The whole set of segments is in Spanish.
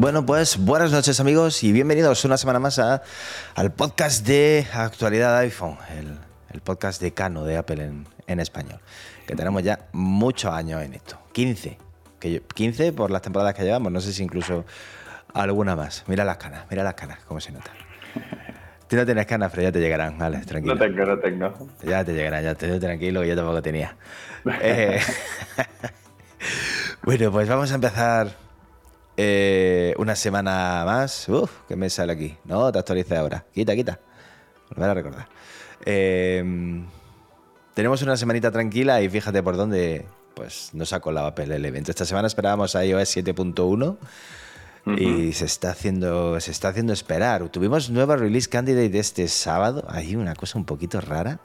Bueno, pues buenas noches amigos y bienvenidos una semana más a, al podcast de actualidad iPhone, el, podcast de Cano de Apple en, español, que tenemos ya muchos años en esto, 15, que 15 por las temporadas que llevamos, no sé si incluso alguna más. Mira las canas, mira las canas, cómo se nota. Tú no tienes canas, pero ya te llegarán, vale, tranquilo. No tengo, no tengo. Ya te llegarán, ya te tranquilo, yo tampoco tenía. Eh, bueno, pues vamos a empezar eh, una semana más. Uf, ¿qué me sale aquí? No, te actualicé ahora. Quita, quita. Volver a recordar. Eh, tenemos una semanita tranquila y fíjate por dónde pues nos ha colado Apple el evento. Esta semana esperábamos a iOS 7.1 y se está haciendo se está haciendo esperar. Tuvimos nueva release candidate este sábado. Hay una cosa un poquito rara.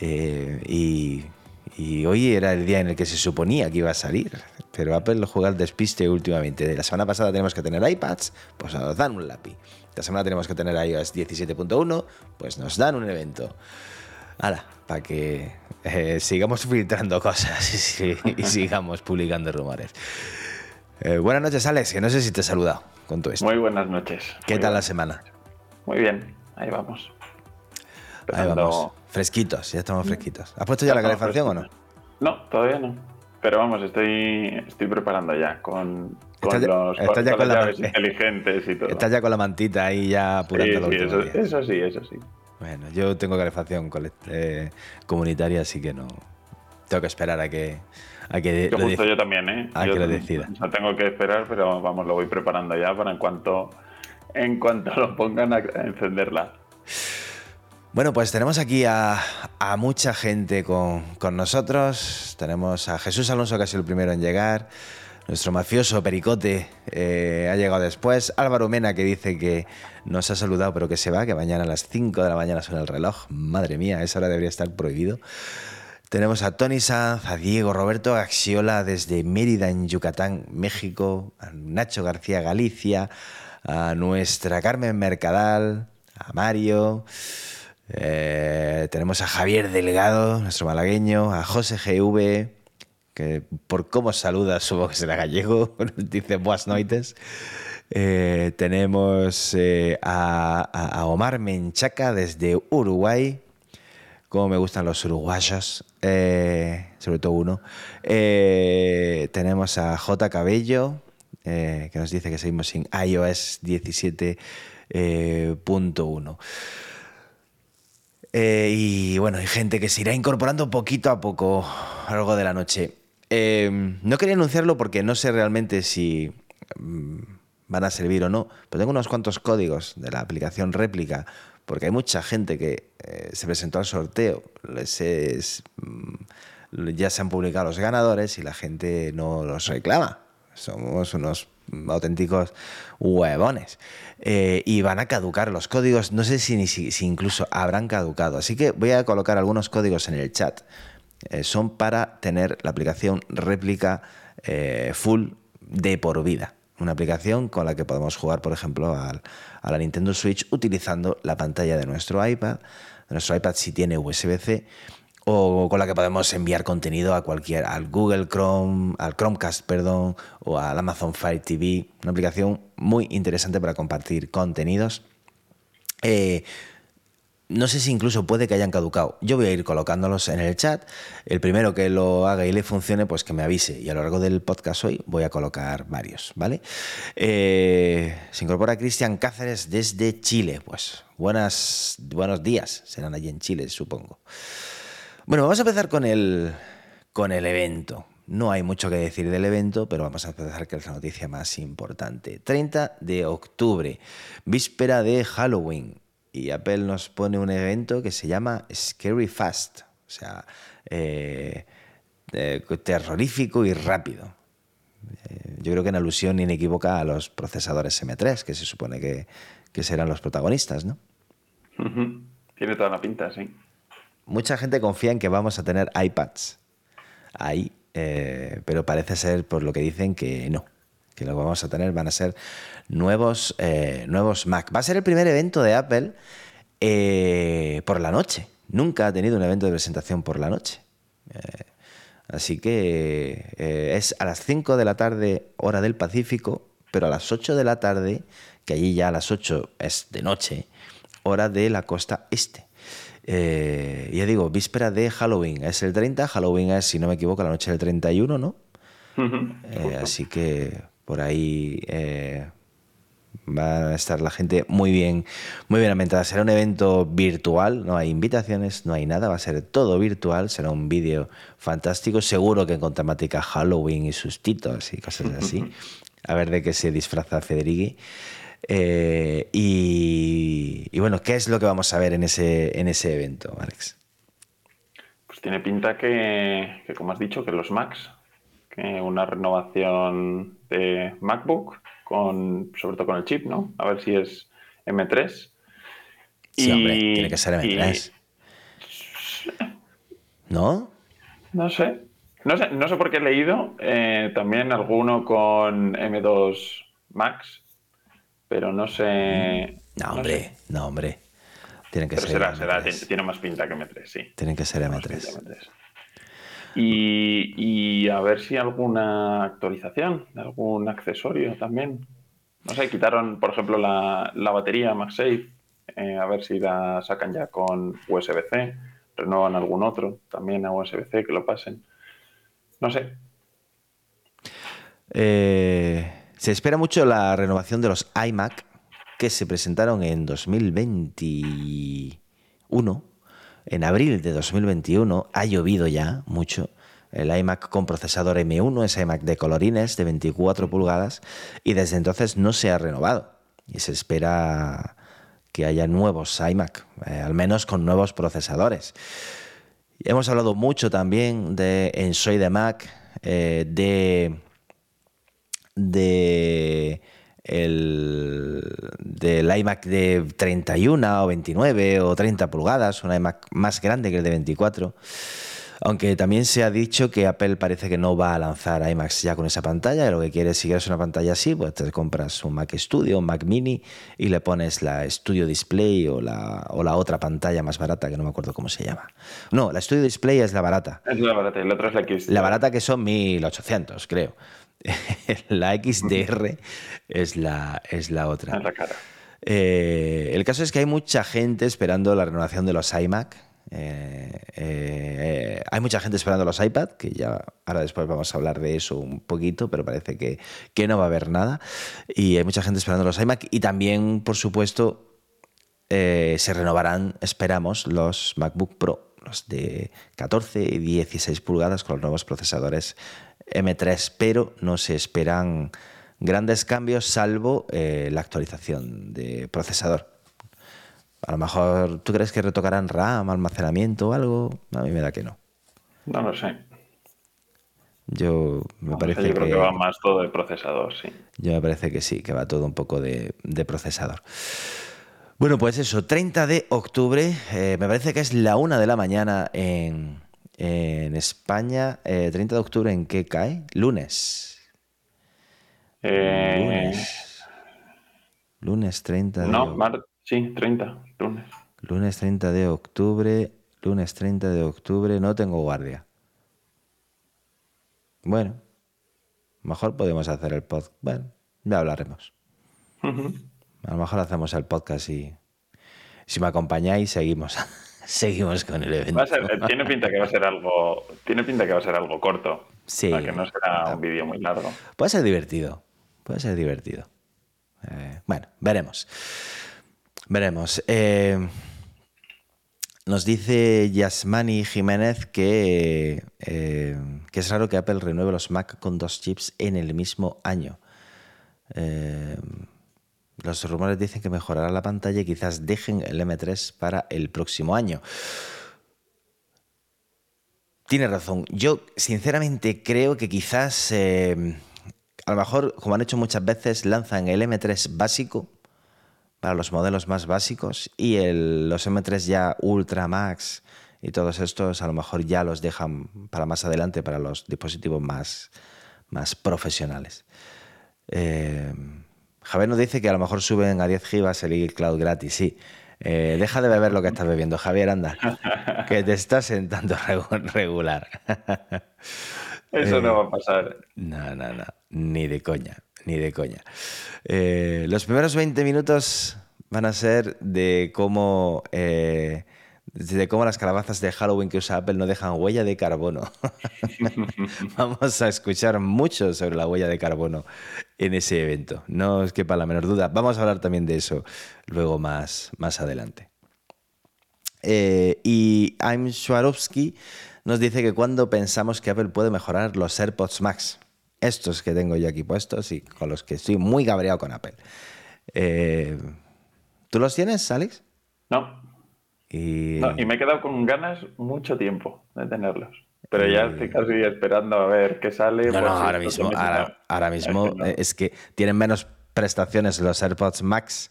Eh, y y hoy era el día en el que se suponía que iba a salir. Pero Apple juega al despiste últimamente. De la semana pasada tenemos que tener iPads, pues nos dan un lápiz. La semana tenemos que tener iOS 17.1, pues nos dan un evento. Hala, para que eh, sigamos filtrando cosas y, sigamos publicando rumores. Eh, buenas noches, Alex, que no sé si te he saludado con todo esto. Muy buenas noches. ¿Qué tal la semana? Muy bien, ahí vamos. Ahí vamos. Fresquitos, ya estamos fresquitos. ¿Has puesto ya, la calefacción o no? No, todavía no. Pero vamos, estoy, estoy preparando ya con, con los ya con, llaves inteligentes y todo. Estás ya con la mantita ahí ya apurando sí, sí, eso, sí, eso sí. Bueno, yo tengo calefacción eh, comunitaria, así que no. Tengo que esperar a que. A que yo, justo yo también, ¿eh? A que lo decida. No tengo que esperar, pero vamos, lo voy preparando ya para en cuanto, en cuanto lo pongan a encenderla. Bueno, pues tenemos aquí a, mucha gente con, nosotros. Tenemos a Jesús Alonso, que ha sido el primero en llegar. Nuestro mafioso Pericote eh, ha llegado después. Álvaro Mena, que dice que nos ha saludado, pero que se va, que mañana a las 5 de la mañana suena el reloj. Madre mía, esa hora debería estar prohibido. Tenemos a Tony Sanz, a Diego Roberto Axiola desde Mérida, en Yucatán, México. A Nacho García, Galicia. A nuestra Carmen Mercadal. A Mario. Eh, tenemos a Javier Delgado, nuestro malagueño, a José GV, que por cómo saluda supongo que será gallego, dice buenas noites. Eh, tenemos eh, a, Omar Menchaca desde Uruguay. Como me gustan los uruguayos, sobre todo uno. tenemos a J. Cabello, que nos dice que seguimos sin iOS 17.1. Eh, y bueno, hay gente que se irá incorporando poquito a poco a largo de la noche. Eh, no quería anunciarlo porque no sé realmente si mm, van a servir o no, pero tengo unos cuantos códigos de la aplicación réplica, porque hay mucha gente que eh, se presentó al sorteo. Mm, ya se han publicado los ganadores y la gente no los reclama. Somos unos auténticos huevones. Eh, y van a caducar los códigos, no sé si, si, incluso habrán caducado. Así que voy a colocar algunos códigos en el chat. Eh, son para tener la aplicación réplica eh, full de por vida. Una aplicación con la que podemos jugar, por ejemplo, a la Nintendo Switch utilizando la pantalla de nuestro iPad. nuestro iPad si tiene USB-C o con la que podemos enviar contenido a cualquier, al Google Chrome, al Chromecast, perdón, o al Amazon Fire TV. Una aplicación muy interesante para compartir contenidos. Eh, no sé si incluso puede que hayan caducado. Yo voy a ir colocándolos en el chat. El primero que lo haga y le funcione, pues que me avise. Y a lo largo del podcast hoy voy a colocar varios, ¿vale? Eh, se incorpora Cristian Cáceres desde Chile. Pues buenas, buenos días. Serán allí en Chile, supongo. Bueno, vamos a empezar con el, con el evento. No hay mucho que decir del evento, pero vamos a empezar con la noticia más importante. 30 de octubre, víspera de Halloween. Y Apple nos pone un evento que se llama Scary Fast. O sea, eh, eh, terrorífico y rápido. Eh, yo creo que en alusión inequívoca a los procesadores M3, que se supone que, que serán los protagonistas, ¿no? Tiene toda la pinta, sí. mucha gente confía en que vamos a tener iPads ahí, pero parece ser, por lo que dicen, que no. Que lo que vamos a tener van a ser nuevos, eh, nuevos Mac. Va a ser el primer evento de Apple eh, por la noche. Nunca ha tenido un evento de presentación por la noche. así que es a las 5 de la tarde, hora del Pacífico, pero a las 8 de la tarde, que allí ya a las 8 es de noche, hora de la costa este. Eh, ya digo, víspera de Halloween. Es el 30, Halloween es, si no me equivoco, la noche del 31, ¿no? Eh, así que por ahí eh, va a estar la gente muy bien, muy bien ambientada. Será un evento virtual, no hay invitaciones, no hay nada, va a ser todo virtual, será un vídeo fantástico, seguro que con temática Halloween y sustitos y cosas así. a ver de qué se disfraza Federighi. Eh, y, bueno, ¿qué es lo que vamos a ver en ese, en ese evento, Alex? Pues tiene pinta que, como has dicho, que los Macs, que una renovación de MacBook, con, sobre todo con el chip, ¿no? A ver si es M3. Sí, hombre, tiene que ser M3. ¿No? No sé. No sé, no sé por qué he leído eh, también alguno con M2 Max, pero no sé. No, hombre, no, hombre. Tienen que ser. Será, será, tiene más pinta que M3, sí. Tienen que ser M3. Y, a ver si alguna actualización, algún accesorio también. No sé, quitaron, por ejemplo, la, batería MagSafe. Eh, a ver si la sacan ya con USB-C. Renuevan algún otro también a USB-C que lo pasen. No sé. Eh, se espera mucho la renovación de los iMac que se presentaron en 2021. En abril de 2021 ha llovido ya mucho. El iMac con procesador M1 es iMac de colorines de 24 pulgadas y desde entonces no se ha renovado. Y se espera que haya nuevos iMac, eh, al menos con nuevos procesadores. Hemos hablado mucho también de en Soy de Mac, eh, de, de el, del iMac de 31 o 29 o 30 pulgadas, un iMac más grande que el de 24. Aunque también se ha dicho que Apple parece que no va a lanzar iMacs ya con esa pantalla, lo que quiere si quieres una pantalla así, pues te compras un Mac Studio, un Mac Mini y le pones la Studio Display o la, o la otra pantalla más barata, que no me acuerdo cómo se llama. No, la Studio Display es la barata. Es la barata y la otra es la X. La barata que son 1800, creo. la XDR es la, es la otra. la cara. Eh, el caso es que hay mucha gente esperando la renovación de los iMac eh, eh, hay mucha gente esperando los iPad, que ya ahora después vamos a hablar de eso un poquito, pero parece que, no va a haber nada. Y hay mucha gente esperando los iMac y también, por supuesto, se renovarán, esperamos, los MacBook Pro, los de 14 y 16 pulgadas con los nuevos procesadores M3, pero no se esperan grandes cambios salvo la actualización de procesador. A lo mejor, ¿tú crees que retocarán RAM, almacenamiento o algo? A mí me da que no. No lo sé. Yo me parece yo creo que... va más todo de procesador, sí. Yo me parece que sí, que va todo un poco de, procesador. Bueno, pues eso, 30 de octubre, eh, me parece que es la una de la mañana en, España. 30 eh, de octubre, ¿en qué cae? Lunes. Eh, lunes. Lunes 30 de No, Sí, 30, lunes. Lunes 30 de octubre, lunes 30 de octubre, no tengo guardia. Bueno, mejor podemos hacer el podcast. Bueno, ya hablaremos. A lo mejor hacemos el podcast y si me acompañáis seguimos. seguimos con el evento. Eh, tiene pinta que va a ser algo, tiene pinta que va a ser algo corto. Sí. que no será un vídeo muy largo. Puede ser divertido. Puede ser divertido. Eh, bueno, veremos. Veremos. Eh, nos dice Yasmani Jiménez que, eh, que, es raro que Apple renueve los Mac con dos chips en el mismo año. Eh, los rumores dicen que mejorará la pantalla y quizás dejen el M3 para el próximo año. Tiene razón. Yo sinceramente creo que quizás, a lo mejor, como han hecho muchas veces, lanzan el M3 básico para los modelos más básicos y el, los M3 ya Ultra Max y todos estos a lo mejor ya los dejan para más adelante para los dispositivos más, más profesionales. Eh, Javier nos dice que a lo mejor suben a 10 gigas el iCloud gratis, sí. Eh, deja de beber lo que estás bebiendo, Javier, anda, que te estás sentando regular. Eso no va a pasar. No, no, no, ni de coña, ni de coña. los primeros 20 minutos van a ser de cómo de cómo las calabazas de Halloween que usa Apple no dejan huella de carbono. Vamos a escuchar mucho sobre la huella de carbono en ese evento. No os quepa la menor duda. Vamos a hablar también de eso luego más, más adelante. Eh, y I'm Swarovski nos dice que cuando pensamos que Apple puede mejorar los AirPods Max, estos que tengo yo aquí puestos y con los que estoy muy cabreado con Apple. Eh, ¿Tú los tienes, Alex? No. Y... me he quedado con ganas mucho tiempo de tenerlos. Pero ya estoy casi esperando a ver qué sale. No, no, ahora mismo, ahora, mismo es que tienen menos prestaciones los AirPods Max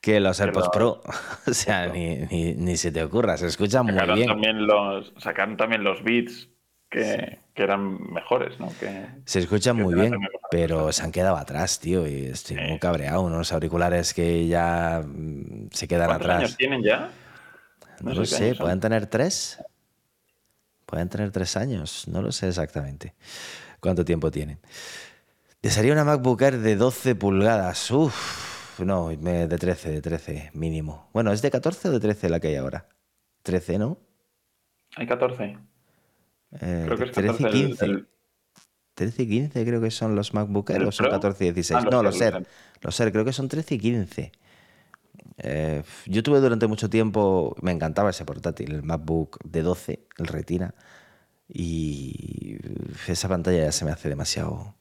que los AirPods Pro. o sea, ni, ni, se te ocurra, se escuchan muy bien. También los, sacaron también los beats que, que eran mejores, ¿no? Que, se escuchan muy bien, pero se han quedado atrás, tío, y estoy muy cabreado. Unos auriculares que ya mm, se quedan atrás. años tienen ya? No, lo sé, pueden tener tres. Pueden tener tres años, no lo sé exactamente cuánto tiempo tienen. Desearía una MacBook Air de 12 pulgadas. Uf, no, de 13, de 13 mínimo. Bueno, ¿es de 14 o de 13 la que hay ahora? 13, ¿no? Hay 14. Eh, creo que es 13 y 15. 13 y 15 creo que son los MacBook Air o son 14 y 16. Ah, no, los Air. Los Air creo que son 13 y 15. Eh, yo tuve durante mucho tiempo, me encantaba ese portátil, el MacBook de 12, el Retina, y esa pantalla ya se me hace demasiado.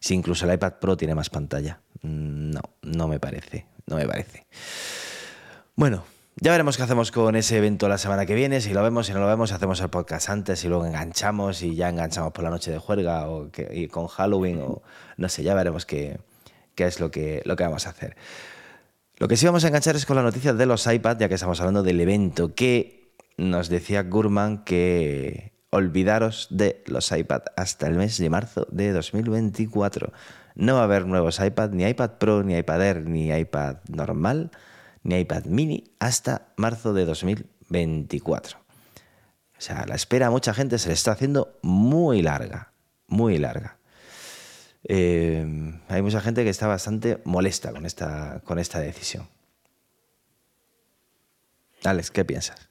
Si incluso el iPad Pro tiene más pantalla. Mm, no, no me parece, no me parece. Bueno, ya veremos qué hacemos con ese evento la semana que viene. Si lo vemos, si no lo vemos, hacemos el podcast antes y luego enganchamos y ya enganchamos por la noche de juerga o que, con Halloween o no sé, ya veremos qué, qué es lo que, lo que vamos a hacer. Lo que sí vamos a enganchar es con la noticia de los iPad, ya que estamos hablando del evento, que nos decía Gurman que olvidaros de los iPad hasta el mes de marzo de 2024. No va a haber nuevos iPad, ni iPad Pro, ni iPad Air, ni iPad normal, ni iPad mini hasta marzo de 2024. O sea, la espera a mucha gente se le está haciendo muy larga, muy larga. Eh, hay mucha gente que está bastante molesta con esta, con esta decisión. Alex, ¿qué piensas?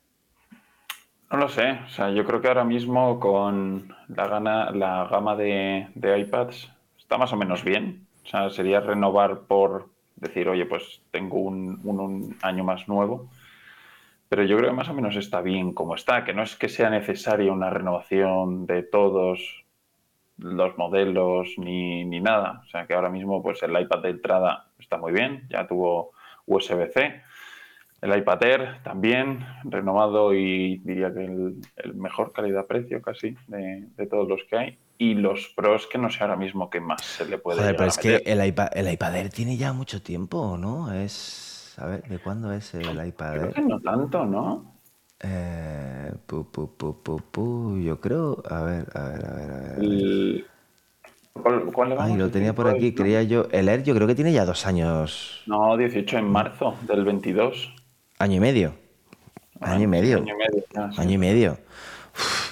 No lo sé. O sea, yo creo que ahora mismo con la, gana, la gama de, iPads está más o menos bien. O sea, sería renovar por decir, oye, pues tengo un, un, año más nuevo. Pero yo creo que más o menos está bien como está, que no es que sea necesaria una renovación de todos los modelos ni, ni, nada. O sea que ahora mismo pues el iPad de entrada está muy bien, ya tuvo USB-C. El iPad Air también renovado y diría que el, mejor calidad-precio casi de, todos los que hay. Y los pros que no sé ahora mismo qué más se le puede Joder, pero es que el iPad, el iPad Air tiene ya mucho tiempo, ¿no? Es... A ver, ¿de cuándo es el iPad Air? no tanto, ¿no? Eh, yo creo. A ver, a ver, a ver. A ver. ¿Cuál, Ay, lo tenía por aquí, creía yo. El Air yo creo que tiene ya dos años. No, 18 en marzo del 22. Año y medio. Año y medio. Año y medio. Año y medio.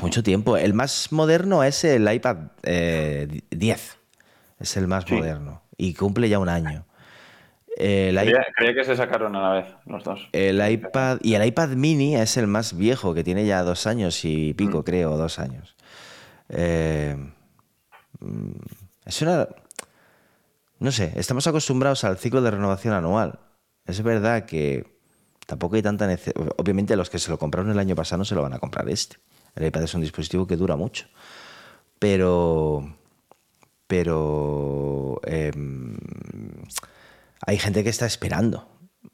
mucho tiempo. El más moderno es el iPad 10. Eh, es el más moderno. Y cumple ya un año. El creía, que se sacaron a la vez los dos. El iPad y el iPad mini es el más viejo, que tiene ya dos años y pico, mm. creo, dos años. Eh, mm, es una... No sé, estamos acostumbrados al ciclo de renovación anual. Es verdad que tampoco hay tanta necesidad. Obviamente los que se lo compraron el año pasado no se lo van a comprar este. El iPad es un dispositivo que dura mucho. Pero... Pero... Em, hay gente que está esperando.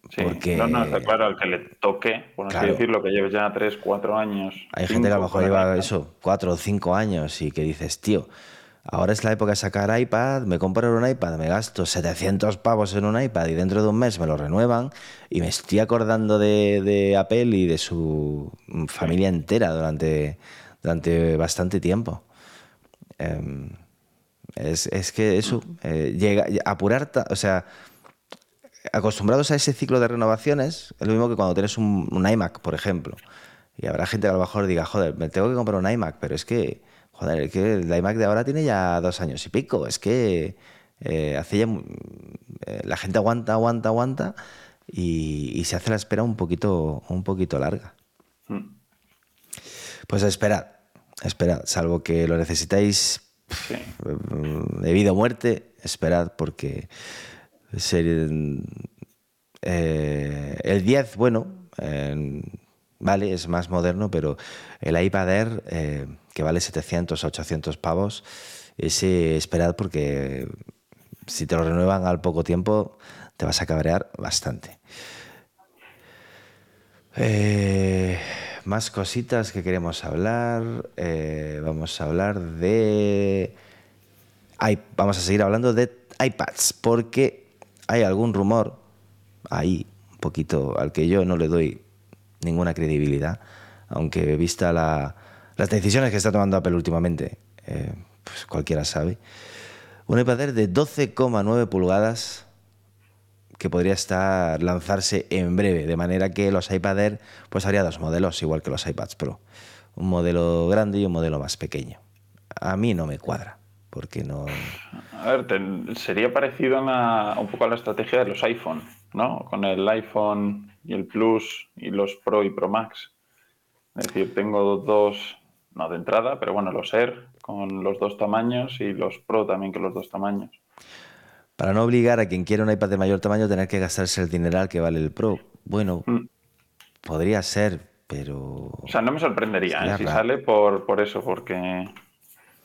Sí, porque... no, no, está claro, al que le toque, por así decirlo, que lleves ya 3, 4 años. Hay gente que a lo mejor lleva eso, 4 o 5 años y que dices, tío, Ahora es la época de sacar iPad, me compro un iPad, me gasto 700 pavos en un iPad y dentro de un mes me lo renuevan y me estoy acordando de, Apple y de su familia entera durante, durante bastante tiempo. Em, es, que eso, eh, llega, apurar, o sea, acostumbrados a ese ciclo de renovaciones, es lo mismo que cuando tienes un, un iMac, por ejemplo. Y habrá gente que a lo mejor diga, joder, me tengo que comprar un iMac, pero es que Joder, es que el iMac de ahora tiene ya dos años y pico. Es que eh, hace ya. Eh, la gente aguanta, aguanta, aguanta y, se hace la espera un poquito, un poquito larga. Hmm. Pues esperad, esperad, salvo que lo necesitáis de vida o muerte, esperad porque eh, el 10, bueno, vale, es más moderno, pero el iPad Air que vale 700 o 800 pavos, ese esperad porque si te lo renuevan al poco tiempo te vas a cabrear bastante. Eh, más cositas que queremos hablar. Eh, vamos a hablar de... vamos a seguir hablando de iPads porque hay algún rumor ahí, un poquito, al que yo no le doy ninguna credibilidad, aunque vista la, las decisiones que está tomando Apple últimamente, eh, pues cualquiera sabe. Un iPad de 12,9 pulgadas que podría estar lanzarse en breve, de manera que los iPad Air pues haría dos modelos, igual que los iPads Pro. Un modelo grande y un modelo más pequeño. A mí no me cuadra, porque no... A ver, sería parecido un poco a la estrategia de los iPhone, ¿no? Con el iPhone y el Plus y los Pro y Pro Max. Es decir, tengo dos no de entrada, pero bueno, los Air con los dos tamaños y los Pro también con los dos tamaños. Para no obligar a quien quiera un iPad de mayor tamaño a tener que gastarse el dineral que vale el Pro. Bueno, mm. podría ser, pero... O sea, no me sorprendería ¿eh? si sale por, por eso, porque...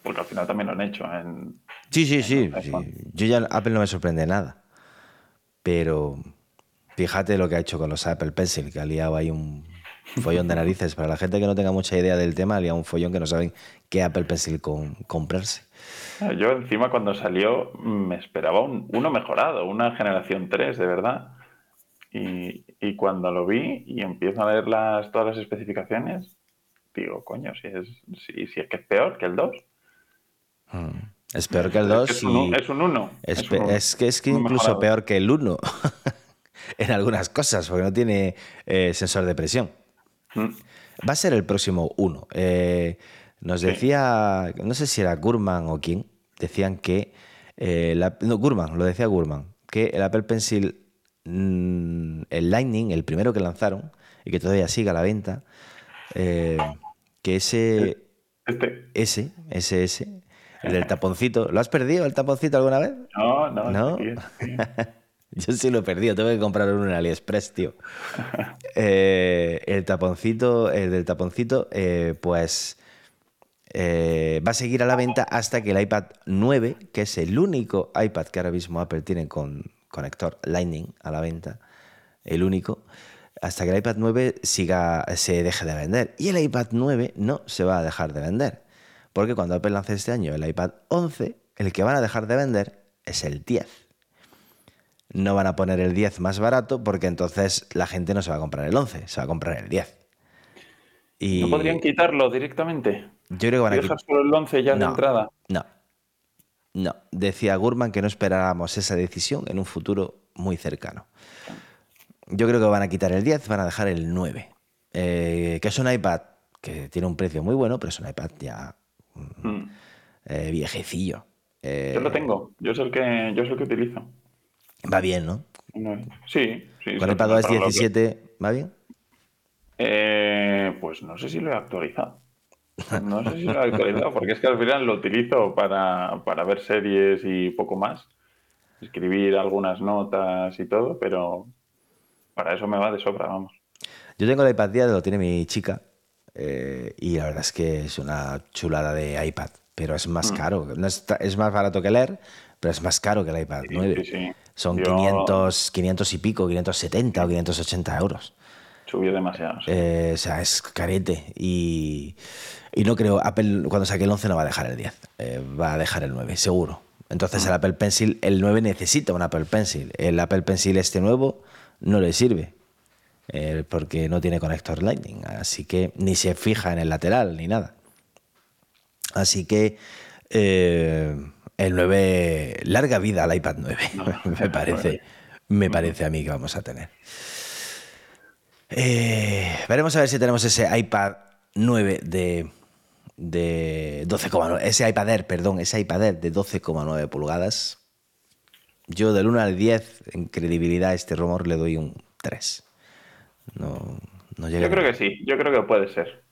Porque al final también lo han hecho en... Sí, sí, sí, Yo ya Apple no me sorprende nada. Pero fíjate lo que ha hecho con los Apple Pencil, que ha liado ahí un follón de narices. Para la gente que no tenga mucha idea del tema, había un follón que no saben qué Apple Pencil comprarse. Yo encima cuando salió me esperaba uno mejorado, una generación 3, de verdad. Y, cuando lo vi y empiezo a leer las, todas las especificaciones, digo, coño, si es, si, es que es peor que el 2. Mm. Es peor que el 2. Es, un, es un 1. Es, que es que incluso peor que el 1 en algunas cosas, porque no tiene eh, sensor de presión. Mm. Va a ser el próximo uno. Eh, nos decía, no sé si era Gurman o quién, decían que. Eh, no, Gurman, lo decía Gurman, que el Apple Pencil, mm, el Lightning, el primero que lanzaron, y que todavía sigue a la venta, eh, que ese. Este. Ese, ese, ese, el del taponcito. ¿Lo has perdido el taponcito alguna vez? No, no. ¿No? Yo sí lo he perdido, tengo que comprar uno en AliExpress, tío. Eh, el taponcito, el del taponcito, eh, pues eh, va a seguir a la venta hasta que el iPad 9, que es el único iPad que ahora mismo Apple tiene con conector Lightning a la venta, el único, hasta que el iPad 9 siga, se deje de vender. Y el iPad 9 no se va a dejar de vender, porque cuando Apple lance este año el iPad 11, el que van a dejar de vender es el 10 no van a poner el 10 más barato porque entonces la gente no se va a comprar el 11, se va a comprar el 10. Y... ¿No podrían quitarlo directamente? Yo creo que van a quitar. solo el 11 ya de entrada? No. No. Decía Gurman que no esperábamos esa decisión en un futuro muy cercano. Yo creo que van a quitar el 10, van a dejar el 9. Eh, que es un iPad que tiene un precio muy bueno, pero es un iPad ya mm. eh, viejecillo. yo lo tengo, yo es el que, yo es el que utilizo. Va bien, ¿no? Sí, sí. ¿Con el iPadOS 17 va bien? Eh, pues no sé si lo he actualizado. No sé si lo he actualizado, porque es que al final lo utilizo para, para ver series y poco más. Escribir algunas notas y todo, pero para eso me va de sobra, vamos. Yo tengo el iPad 10, lo tiene mi chica, eh, y la verdad es que es una chulada de iPad, pero es más mm. caro. es, más barato que leer, pero es más caro que el iPad 9. Sí, sí. Son 500, 500 y pico, 570 o 580 euros. Subió demasiado. Eh, o sea, es carete. Y, y, no creo, Apple cuando saque el 11 no va a dejar el 10, eh, va a dejar el 9, seguro. Entonces el Apple Pencil, el 9 necesita un Apple Pencil. El Apple Pencil este nuevo no le sirve. Eh, porque no tiene conector Lightning, así que ni se fija en el lateral ni nada. Así que eh, el 9, larga vida al iPad 9, me parece, me parece a mí que vamos a tener. Eh, veremos a ver si tenemos ese iPad 9 de, de 12,9, ese iPad Air, perdón, ese iPad Air de 12,9 pulgadas. Yo del 1 al 10 en credibilidad a este rumor le doy un 3. No, no Yo creo que sí, yo creo que puede ser.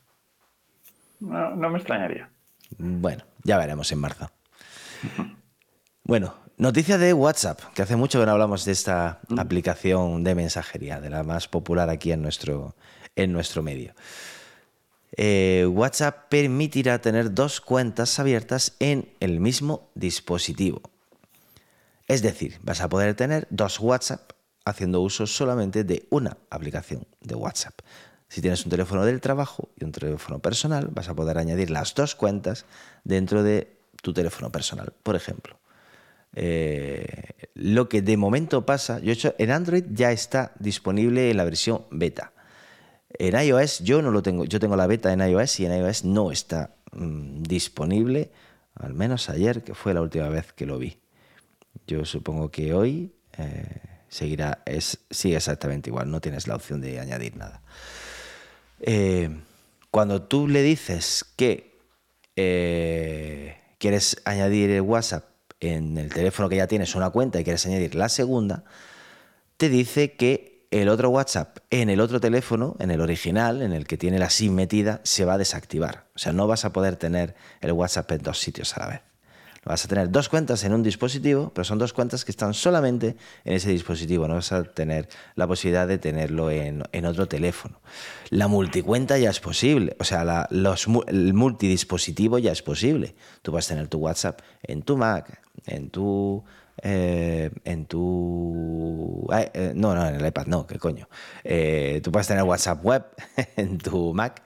No, no me extrañaría. Bueno, ya veremos en marzo. Bueno, noticia de WhatsApp, que hace mucho que no hablamos de esta mm. aplicación de mensajería, de la más popular aquí en nuestro, en nuestro medio. Eh, WhatsApp permitirá tener dos cuentas abiertas en el mismo dispositivo. Es decir, vas a poder tener dos WhatsApp haciendo uso solamente de una aplicación de WhatsApp. Si tienes un teléfono del trabajo y un teléfono personal, vas a poder añadir las dos cuentas dentro de tu teléfono personal, por ejemplo. Eh, lo que de momento pasa, yo he hecho, en Android ya está disponible en la versión beta. En iOS yo no lo tengo, yo tengo la beta en iOS y en iOS no está mm, disponible, al menos ayer, que fue la última vez que lo vi. Yo supongo que hoy eh, seguirá, es, sigue exactamente igual, no tienes la opción de añadir nada. Eh, cuando tú le dices que eh, quieres añadir WhatsApp en el teléfono que ya tienes una cuenta y quieres añadir la segunda, te dice que el otro WhatsApp en el otro teléfono, en el original, en el que tiene la SIM metida, se va a desactivar. O sea, no vas a poder tener el WhatsApp en dos sitios a la vez. Vas a tener dos cuentas en un dispositivo, pero son dos cuentas que están solamente en ese dispositivo. No vas a tener la posibilidad de tenerlo en, otro teléfono. La multicuenta ya es posible. O sea, el multidispositivo ya es posible. Tú vas a tener tu WhatsApp en tu Mac, en tu eh, en tu... Eh, no, no, en el iPad no, qué coño. Eh, tú puedes tener WhatsApp web en tu Mac,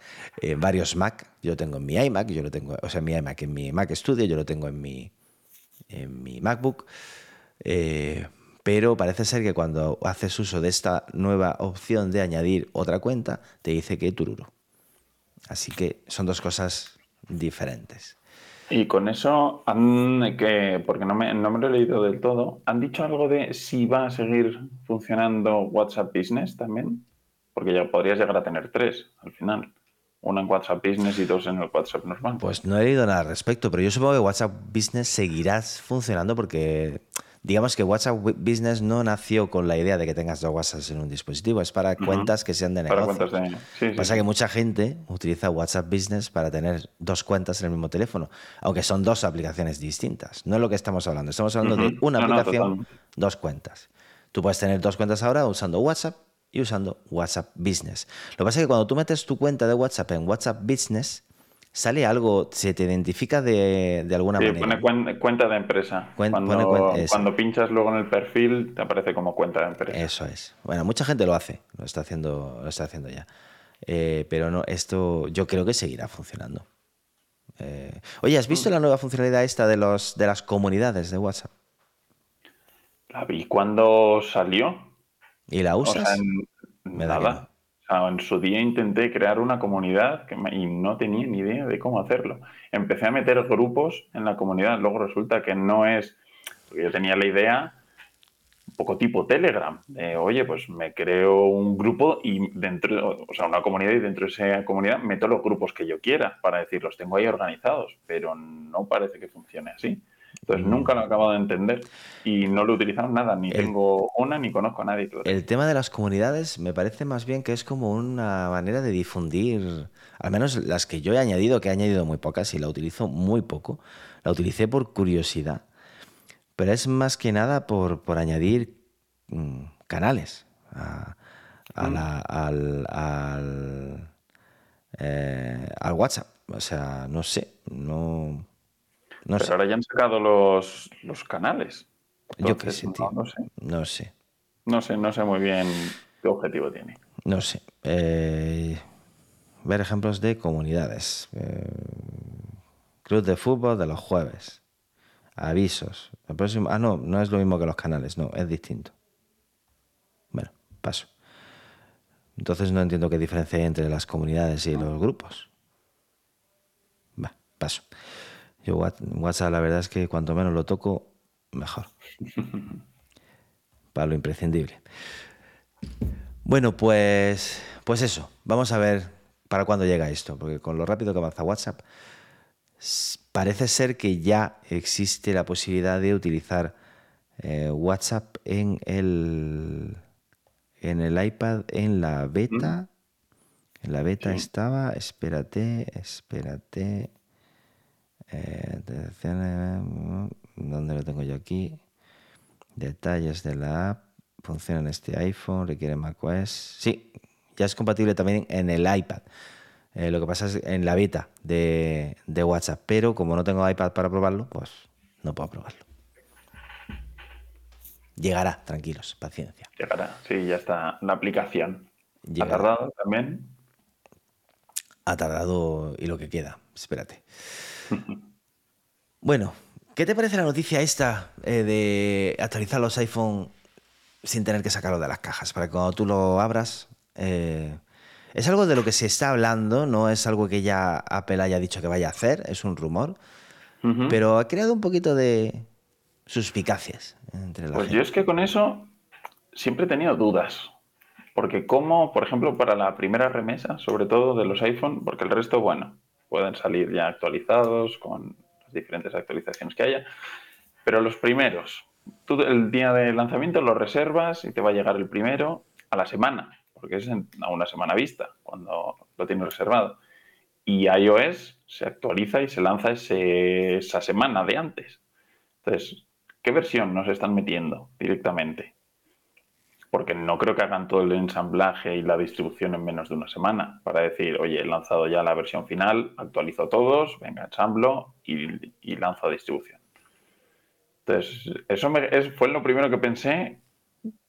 varios Mac. Yo tengo en mi iMac, yo lo tengo, o sea, en mi iMac, en mi Mac Studio, yo lo tengo en mi, en mi MacBook. pero parece ser que cuando haces uso de esta nueva opción de añadir otra cuenta, te dice que tururo. Así que son dos cosas diferentes. Y con eso, han, que, porque no me, no me lo he leído del todo, ¿han dicho algo de si va a seguir funcionando WhatsApp Business también? Porque ya podrías llegar a tener tres al final. Una en WhatsApp Business y dos en el WhatsApp normal. Pues no he leído nada al respecto, pero yo supongo que WhatsApp Business seguirá funcionando porque digamos que WhatsApp Business no nació con la idea de que tengas dos WhatsApp en un dispositivo, es para cuentas que sean de negocio. Pasa que mucha gente utiliza WhatsApp Business para tener dos cuentas en el mismo teléfono, aunque son dos aplicaciones distintas. No es lo que estamos hablando, estamos hablando de una aplicación, dos cuentas. Tú puedes tener dos cuentas ahora usando WhatsApp y usando WhatsApp Business. Lo que pasa es que cuando tú metes tu cuenta de WhatsApp en WhatsApp Business, sale algo, se te identifica de, alguna sí, manera. Pone cuenta de empresa. cuando, pinchas luego en el perfil, te aparece como cuenta de empresa. Eso es. Bueno, mucha gente lo hace, lo está haciendo, lo está haciendo ya. Eh, pero no, esto yo creo que seguirá funcionando. Eh, oye, ¿has visto mm. la nueva funcionalidad esta de, los, de las comunidades de WhatsApp? La vi cuando salió. ¿Y la usas? Me da en su día intenté crear una comunidad y no tenía ni idea de cómo hacerlo. Empecé a meter grupos en la comunidad, luego resulta que no es, yo tenía la idea un poco tipo Telegram, oye, pues me creo un grupo y dentro, o sea, una comunidad y dentro de esa comunidad meto los grupos que yo quiera para decir, los tengo ahí organizados, pero no parece que funcione así. Entonces nunca lo he acabado de entender y no lo he utilizado nada, ni tengo una ni conozco a nadie. El tema de las comunidades me parece más bien que es como una manera de difundir, al menos las que yo he añadido, que he añadido muy pocas y la utilizo muy poco, la utilicé por curiosidad, pero es más que nada por, por añadir mm, canales a, mm. al, al, eh, al WhatsApp. O sea, no sé, no... No Pero ahora ya han sacado los, canales. Yo qué sé, No, sé. No sé, no sé muy bien qué objetivo tiene. no sé. Eh, ver ejemplos de comunidades. Eh, club de fútbol de los jueves. Avisos. El próximo, ah, no, no es lo mismo que los canales, no, es distinto. Bueno, paso. Entonces no entiendo qué diferencia hay entre las comunidades y los grupos. Va, paso. Yo WhatsApp la verdad es que cuanto menos lo toco, mejor. Para lo imprescindible. Bueno, pues, pues eso. Vamos a ver para cuándo llega esto, porque con lo rápido que avanza WhatsApp, parece ser que ya existe la posibilidad de utilizar eh, WhatsApp en el, en el iPad, en la beta. En la beta estaba, espérate, espérate. Eh, ¿Dónde lo tengo yo aquí? Detalles de la app. Funciona en este iPhone, requiere macOS. Sí, ya es compatible también en el iPad. Eh, lo que pasa es en la beta de, WhatsApp. Pero como no tengo iPad para probarlo, pues no puedo probarlo. Llegará, tranquilos, paciencia. Llegará, sí, ya está la aplicación. ¿Ha tardado también? Ha tardado y lo que queda, espérate. bueno, ¿qué te parece la noticia esta eh, de actualizar los iPhone sin tener que sacarlo de las cajas? Para que cuando tú lo abras, eh, es algo de lo que se está hablando, no es algo que ya Apple haya dicho que vaya a hacer, es un rumor, pero ha creado un poquito de suspicacias entre la Pues yo es que con eso siempre he tenido dudas, porque como, por ejemplo, para la primera remesa, sobre todo de los iPhone, porque el resto, bueno, pueden salir ya actualizados con las diferentes actualizaciones que haya, pero los primeros, tú el día de lanzamiento lo reservas y te va a llegar el primero a la semana porque es a una semana vista cuando lo tienes reservado. Y iOS se actualiza y se lanza esa semana de antes. Entonces, ¿qué versión nos están metiendo directamente? Porque no creo que hagan todo el ensamblaje y la distribución en menos de una semana para decir, oye, he lanzado ya la versión final, actualizo todos, venga, ensamblo y, y lanzo distribución. Entonces, eso fue lo primero que pensé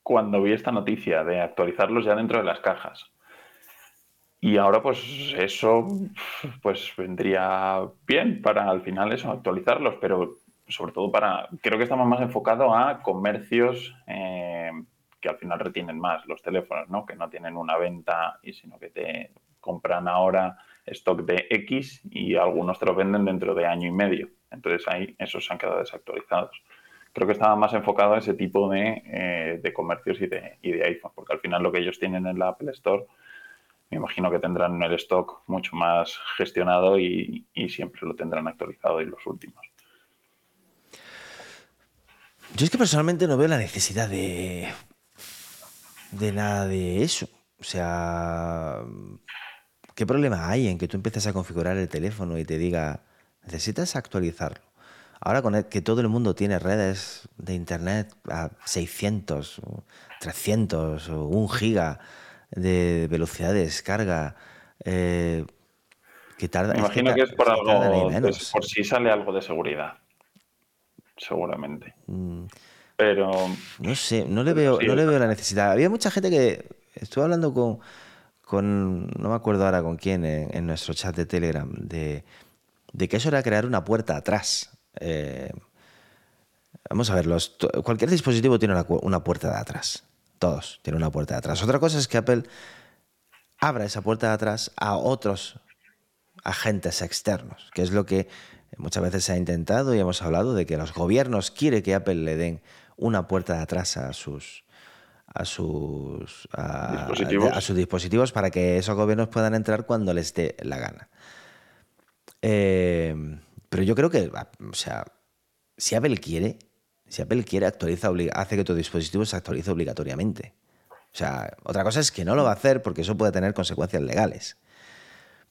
cuando vi esta noticia de actualizarlos ya dentro de las cajas. Y ahora pues eso pues vendría bien para al final eso, actualizarlos, pero sobre todo para, creo que estamos más enfocados a comercios eh, que al final retienen más los teléfonos, ¿no? Que no tienen una venta y sino que te compran ahora stock de X y algunos te lo venden dentro de año y medio. Entonces ahí esos se han quedado desactualizados creo que estaba más enfocado a ese tipo de, eh, comercios y de, y de, iPhone, porque al final lo que ellos tienen en la Apple Store, me imagino que tendrán el stock mucho más gestionado y, siempre lo tendrán actualizado y los últimos. Yo es que personalmente no veo la necesidad de, de nada de eso. O sea, ¿qué problema hay en que tú empieces a configurar el teléfono y te diga, necesitas actualizarlo? Ahora con que todo el mundo tiene redes de internet a 600, 300 o 1 giga de velocidad de descarga, eh, que tarda. Me imagino que, es por algo, por si sale algo de seguridad, seguramente. Mm. Pero no sé, no le veo, no le veo la necesidad. Había mucha gente que estuve hablando con, con no me acuerdo ahora con quién en, nuestro chat de Telegram de, de que eso era crear una puerta atrás eh, vamos a ver, cualquier dispositivo tiene una, puerta de atrás. Todos tienen una puerta de atrás. Otra cosa es que Apple abra esa puerta de atrás a otros agentes externos, que es lo que muchas veces se ha intentado y hemos hablado de que los gobiernos quieren que Apple le den una puerta de atrás a sus a sus dispositivos. a sus dispositivos para que esos gobiernos puedan entrar cuando les dé la gana. Eh, pero yo creo que, o sea, si Apple quiere, si Apple quiere, actualiza, hace que tu dispositivo se actualice obligatoriamente. O sea, otra cosa es que no lo va a hacer porque eso puede tener consecuencias legales.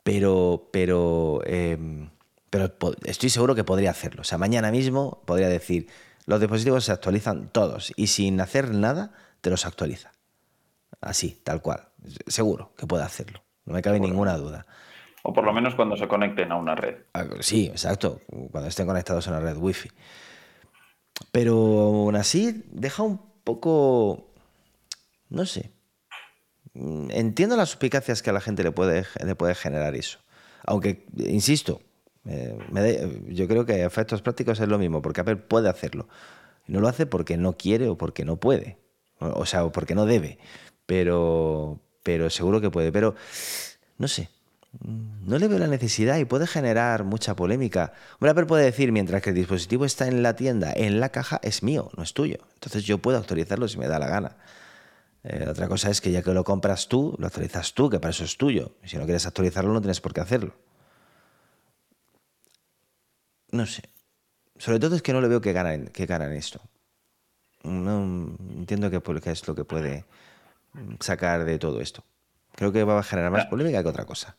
Pero, pero, em, pero estoy seguro que podría hacerlo. O sea, mañana mismo podría decir, los dispositivos se actualizan todos y sin hacer nada te los actualiza. Así, tal cual. Seguro que puede hacerlo. No me cabe ninguna duda. O por lo menos cuando se conecten a una red. Ah, sí, exacto, cuando estén conectados a una red wifi. Pero aún así deja un poco, no sé, entiendo las suspicacias que a la gente le puede, le puede generar eso. Aunque, insisto, eh, yo creo que a efectos prácticos es lo mismo, porque Apple puede hacerlo. No lo hace porque no quiere o porque no puede. O, sea, o porque no debe. Pero, pero seguro que puede. Pero, no sé. No le veo la necesidad y puede generar mucha polémica. Hombre, Apple puede decir, mientras que el dispositivo está en la tienda, en la caja, es mío, no es tuyo. Entonces yo puedo actualizarlo si me da la gana. Eh, otra cosa es que ya que lo compras tú, lo actualizas tú, que para eso es tuyo. Si no quieres actualizarlo, no tienes por qué hacerlo. No sé. Sobre todo es que no le veo que ganan, que ganan esto. No entiendo qué, es lo que puede sacar de todo esto. Creo que va a generar más polémica que otra cosa.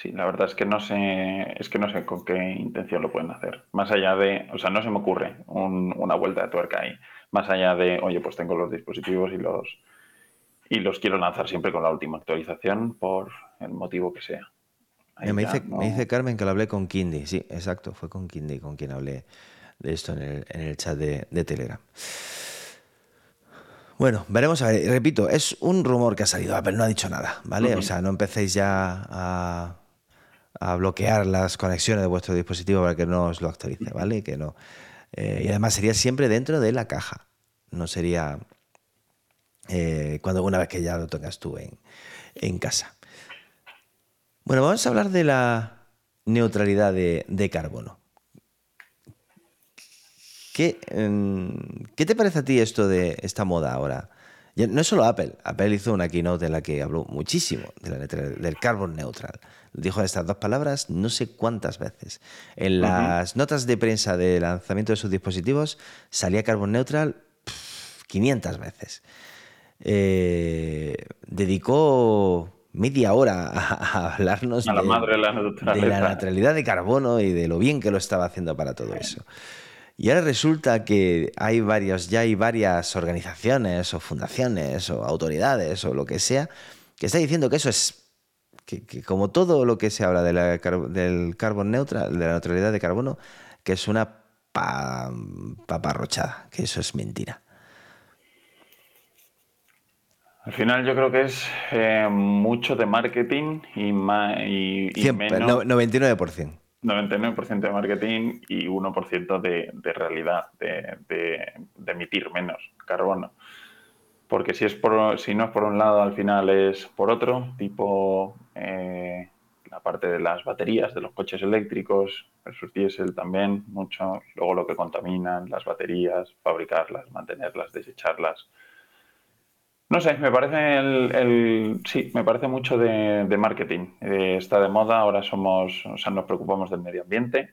Sí, la verdad es que no sé, es que no sé con qué intención lo pueden hacer. Más allá de, o sea, no se me ocurre una vuelta de tuerca ahí. Más allá de, oye, pues tengo los dispositivos y los y los quiero lanzar siempre con la última actualización por el motivo que sea. Me dice, Carmen que lo hablé con Kindy. Sí, exacto, fue con Kindy con quien hablé de esto en el, chat de, Telegram. Bueno, veremos a ver. Repito, es un rumor que ha salido, pero no ha dicho nada, ¿vale? O sea, no empecéis ya a, bloquear las conexiones de vuestro dispositivo para que no os lo actualice, ¿vale? Que no. Eh, y además sería siempre dentro de la caja. No sería eh, cuando una vez que ya lo tengas tú en, en casa. Bueno, vamos a hablar de la neutralidad de, carbono. Em, ¿Qué, te parece a ti esto de esta moda ahora? No es solo Apple. Apple hizo una keynote en la que habló muchísimo del carbon neutral. Dijo estas dos palabras no sé cuántas veces. En las notas de prensa de lanzamiento de sus dispositivos salía carbon neutral 500 veces. Eh, dedicó media hora a, hablarnos de, la neutralidad de carbono y de lo bien que lo estaba haciendo para todo eso. Y ahora resulta que hay varios, ya hay varias organizaciones o fundaciones o autoridades o lo que sea que está diciendo que eso es, que, como todo lo que se habla de la, del carbon neutral, de la neutralidad de carbono, que es una paparrochada, que eso es mentira. Al final yo creo que es eh, mucho de marketing y, y, y menos... 99%. 99% de marketing y 1% de, de realidad, de, de, emitir menos carbono. Porque si, es por, si no es por un lado, al final es por otro, tipo eh, la parte de las baterías de los coches eléctricos versus diésel también, mucho. Luego lo que contaminan, las baterías, fabricarlas, mantenerlas, desecharlas. No sé, me parece el, sí, me parece mucho de, marketing. Eh, está de moda, ahora somos, o sea, nos preocupamos del medio ambiente.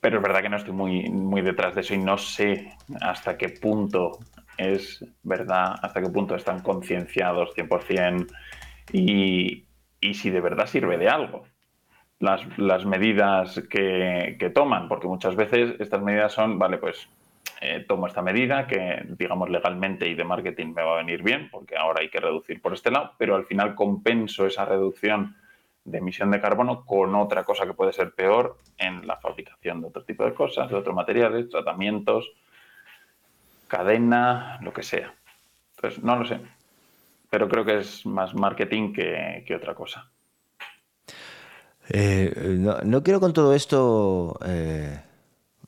Pero es verdad que no estoy muy, muy detrás de eso y no sé hasta qué punto es verdad, hasta qué punto están concienciados 100% y, y si de verdad sirve de algo las, las medidas que, que toman, porque muchas veces estas medidas son, vale, pues eh, tomo esta medida que, digamos, legalmente y de marketing me va a venir bien, porque ahora hay que reducir por este lado, pero al final compenso esa reducción de emisión de carbono con otra cosa que puede ser peor en la fabricación de otro tipo de cosas, de otros materiales, tratamientos, cadena, lo que sea. Entonces, no lo sé, pero creo que es más marketing que, otra cosa. Eh, no, quiero con todo esto eh,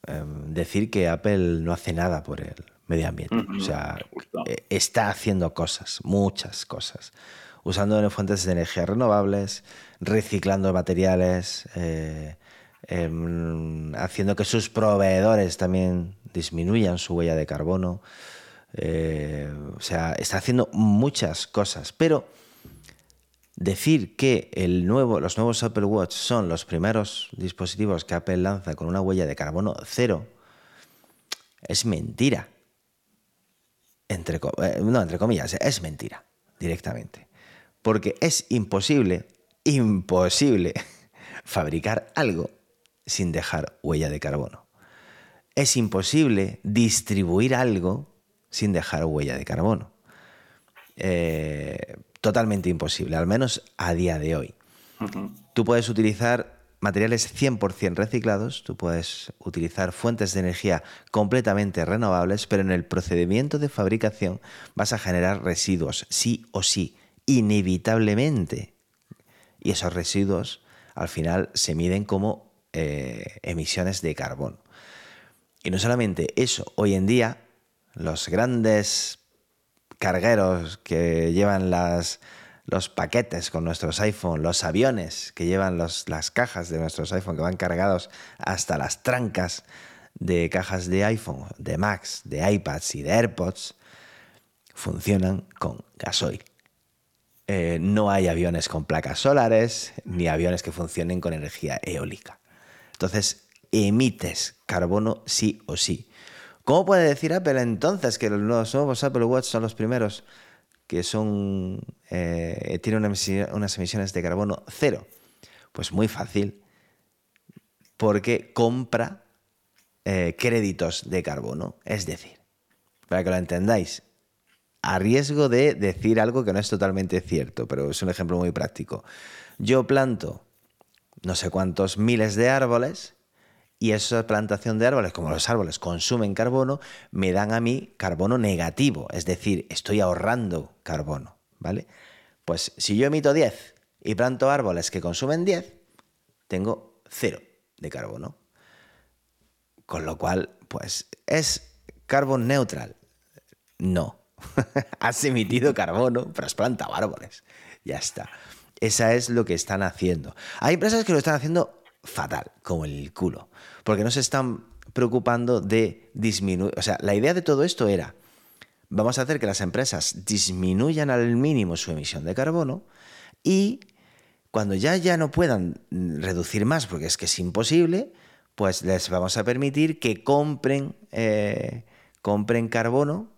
Em, decir que Apple no hace nada por el medio ambiente. O sea, eh, está haciendo cosas, muchas cosas. Usando fuentes de energía renovables, reciclando materiales, eh, em, haciendo que sus proveedores también disminuyan su huella de carbono. Eh, o sea, está haciendo muchas cosas, pero Decir que los nuevos Apple Watch son los primeros dispositivos que Apple lanza con una huella de carbono cero es mentira. Eh, no, entre comillas, es mentira directamente. Porque es imposible, imposible fabricar algo sin dejar huella de carbono. Es imposible distribuir algo sin dejar huella de carbono. Eh, totalmente imposible, al menos a día de hoy. Tú puedes utilizar materiales 100% reciclados, tú puedes utilizar fuentes de energía completamente renovables, pero en el procedimiento de fabricación vas a generar residuos, sí o sí, inevitablemente. Y esos residuos al final se miden como eh, emisiones de carbono. Y no solamente eso, hoy en día los grandes cargueros que llevan las, los paquetes con nuestros iPhone, los aviones que llevan las cajas de nuestros iPhone que van cargados hasta las trancas de cajas de iPhone, de Macs, de iPads y de AirPods, funcionan con gasoil. Eh, no hay aviones con placas solares ni aviones que funcionen con energía eólica. Entonces, emites carbono sí o sí. ¿Cómo puede decir Apple entonces que los nuevos Apple Watch son los primeros que son, eh, tienen unas emisiones de carbono cero? Pues muy fácil, porque compra eh, créditos de carbono. Es decir, para que lo entendáis, a riesgo de decir algo que no es totalmente cierto, pero es un ejemplo muy práctico. Yo planto no sé cuántos miles de árboles y esa plantación de árboles, como los árboles consumen carbono, me dan a mí carbono negativo, es decir, estoy ahorrando carbono, ¿vale? Pues si yo emito 10 y planto árboles que consumen 10, tengo cero de carbono. Con lo cual, pues, ¿es carbon neutral? No, has emitido carbono, pero has plantado árboles. Ya está. Esa es lo que están haciendo. Hay empresas que lo están haciendo fatal, como el culo, porque no se están preocupando de disminuir. O sea, la idea de todo esto era, vamos a hacer que las empresas disminuyan al mínimo su emisión de carbono y cuando ya, ya no puedan reducir más, porque es que es imposible, pues les vamos a permitir que compren, eh, compren carbono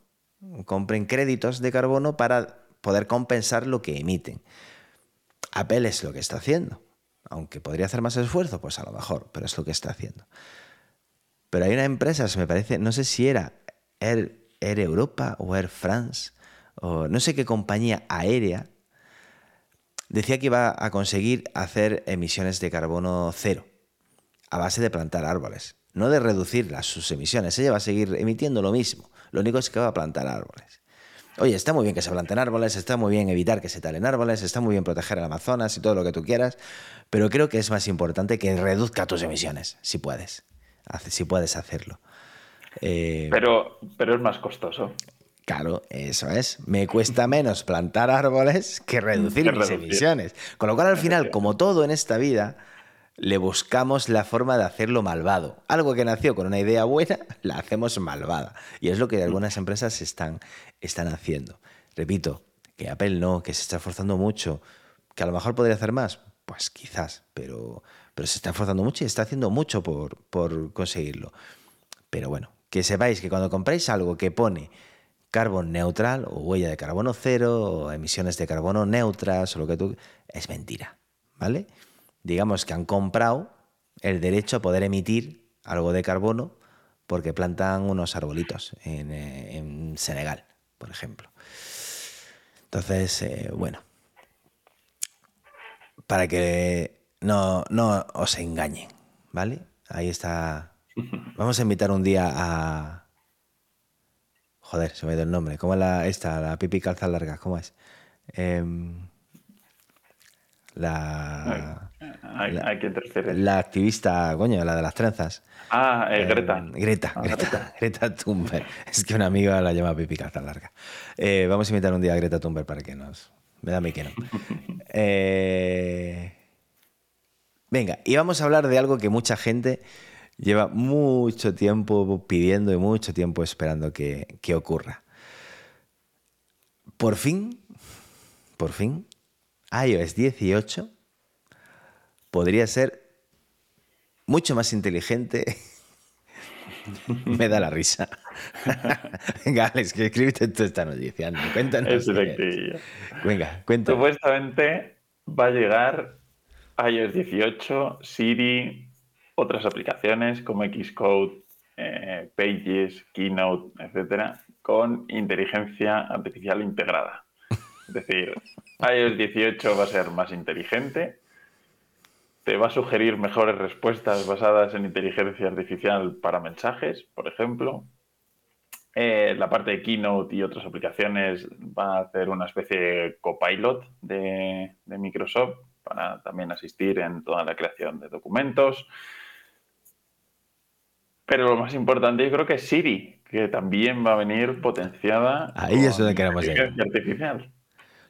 compren créditos de carbono para poder compensar lo que emiten. Apple es lo que está haciendo. Aunque podría hacer más esfuerzo, pues a lo mejor, pero es lo que está haciendo. Pero hay una empresa, se me parece, no sé si era Air, Air Europa o Air France, o no sé qué compañía aérea, decía que iba a conseguir hacer emisiones de carbono cero a base de plantar árboles, no de reducir las, sus emisiones. Ella va a seguir emitiendo lo mismo, lo único es que va a plantar árboles. Oye, está muy bien que se planten árboles, está muy bien evitar que se talen árboles, está muy bien proteger el Amazonas y todo lo que tú quieras, pero creo que es más importante que reduzca tus emisiones, si puedes, si puedes hacerlo. Eh, pero, pero es más costoso. Claro, eso es. Me cuesta menos plantar árboles que reducir mis emisiones. Con lo cual, al final, como todo en esta vida, le buscamos la forma de hacerlo malvado. Algo que nació con una idea buena, la hacemos malvada. Y es lo que algunas empresas están, están haciendo. Repito, que Apple no, que se está esforzando mucho, que a lo mejor podría hacer más, pues quizás, pero, pero se está esforzando mucho y está haciendo mucho por, por conseguirlo. Pero bueno, que sepáis que cuando compráis algo que pone carbon neutral o huella de carbono cero o emisiones de carbono neutras o lo que tú... es mentira, ¿vale? Digamos que han comprado el derecho a poder emitir algo de carbono porque plantan unos arbolitos en, eh, Senegal, por ejemplo. Entonces, eh, bueno, para que no, no os engañen, ¿vale? Ahí está. Vamos a invitar un día a. Joder, se me ha ido el nombre. ¿Cómo es la, esta, la pipi calza larga? ¿Cómo es? Em, la. La activista, coño, la de las trenzas. Ah, eh, Greta. Ah, Greta, Greta, Greta, Thunberg. Es que una amiga la llama Pipi tan larga. Eh, vamos a invitar un día a Greta Thunberg para que nos. Me da mi que no. Eh, venga, y vamos a hablar de algo que mucha gente lleva mucho tiempo pidiendo y mucho tiempo esperando que, que ocurra. Por fin, por fin, iOS 18 podría ser mucho más inteligente. Me da la risa. Venga, Alex, que escribiste tú esta noticia. Cuéntanos. Venga, cuéntanos. Supuestamente va a llegar iOS 18, Siri, otras aplicaciones como Xcode, eh, Pages, Keynote, etcétera, con inteligencia artificial integrada. Es decir, iOS 18 va a ser más inteligente te va a sugerir mejores respuestas basadas en inteligencia artificial para mensajes, por ejemplo. Eh, la parte de Keynote y otras aplicaciones va a hacer una especie de copilot de, de Microsoft para también asistir en toda la creación de documentos. Pero lo más importante yo creo que es Siri, que también va a venir potenciada. Ahí es donde queremos artificial.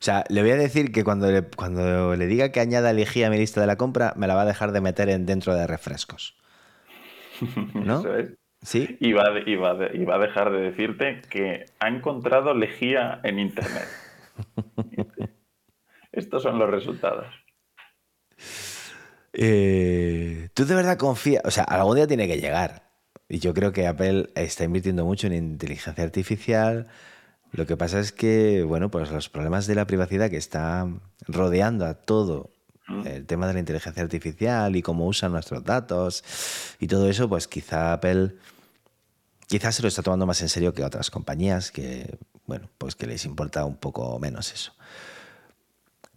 O sea, le voy a decir que cuando le, cuando le diga que añada lejía a mi lista de la compra, me la va a dejar de meter en, dentro de refrescos. ¿No? ¿Sí? Y va, y, va y va a dejar de decirte que ha encontrado lejía en Internet. Estos son los resultados. Eh, ¿Tú de verdad confías? O sea, algún día tiene que llegar. Y yo creo que Apple está invirtiendo mucho en inteligencia artificial, lo que pasa es que, bueno, pues los problemas de la privacidad que está rodeando a todo el tema de la inteligencia artificial y cómo usan nuestros datos y todo eso, pues quizá Apple quizás se lo está tomando más en serio que otras compañías que, bueno, pues que les importa un poco menos eso.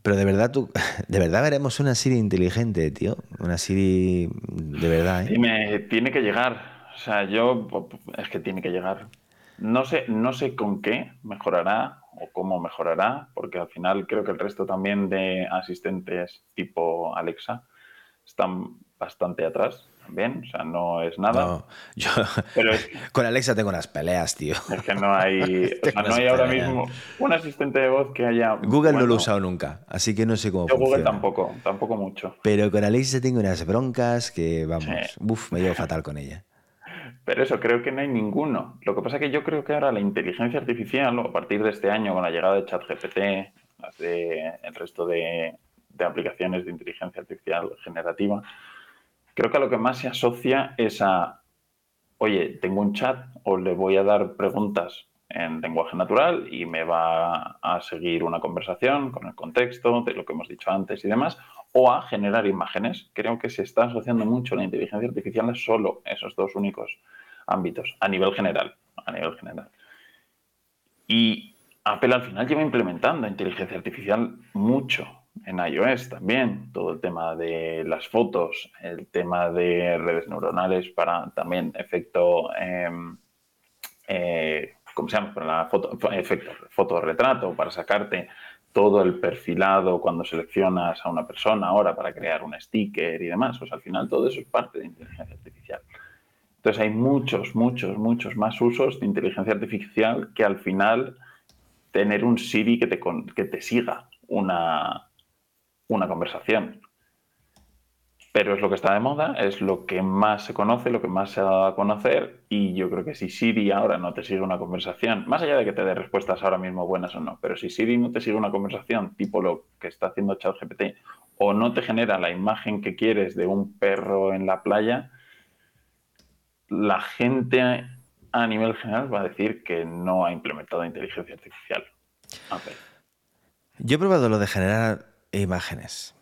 Pero de verdad, tú, de verdad veremos una Siri inteligente, tío. Una Siri de verdad. ¿eh? tiene que llegar. O sea, yo es que tiene que llegar. No sé, no sé con qué mejorará o cómo mejorará, porque al final creo que el resto también de asistentes tipo Alexa están bastante atrás también, o sea, no es nada. No, yo con Alexa tengo unas peleas, tío. Es que no hay, no hay ahora mismo un asistente de voz que haya... Google no lo he usado nunca, así que no sé cómo yo Google tampoco, tampoco mucho. Pero con Alexa tengo unas broncas que, vamos, me llevo fatal con ella. Pero eso, creo que no hay ninguno. Lo que pasa es que yo creo que ahora la inteligencia artificial, a partir de este año, con la llegada de ChatGPT, de el resto de, aplicaciones de inteligencia artificial generativa, creo que a lo que más se asocia es a, oye, tengo un chat o le voy a dar preguntas en lenguaje natural y me va a seguir una conversación con el contexto de lo que hemos dicho antes y demás, o a generar imágenes. Creo que se está asociando mucho la inteligencia artificial a solo esos dos únicos ámbitos, a nivel general. A nivel general. Y Apple al final lleva implementando inteligencia artificial mucho en iOS también, todo el tema de las fotos, el tema de redes neuronales para también efecto, em, eh, ¿cómo se llama? Para la foto, efecto fotorretrato, para sacarte todo el perfilado cuando seleccionas a una persona ahora para crear un sticker y demás. Pues al final todo eso es parte de inteligencia artificial. Entonces hay muchos, muchos, muchos más usos de inteligencia artificial que al final tener un Siri que te, que te siga una, una conversación pero es lo que está de moda, es lo que más se conoce, lo que más se ha dado a conocer y yo creo que si Siri ahora no te sigue una conversación, más allá de que te dé respuestas ahora mismo buenas o no, pero si Siri no te sigue una conversación tipo lo que está haciendo ChatGPT o no te genera la imagen que quieres de un perro en la playa, la gente a nivel general va a decir que no ha implementado inteligencia artificial. Yo he probado lo de generar imágenes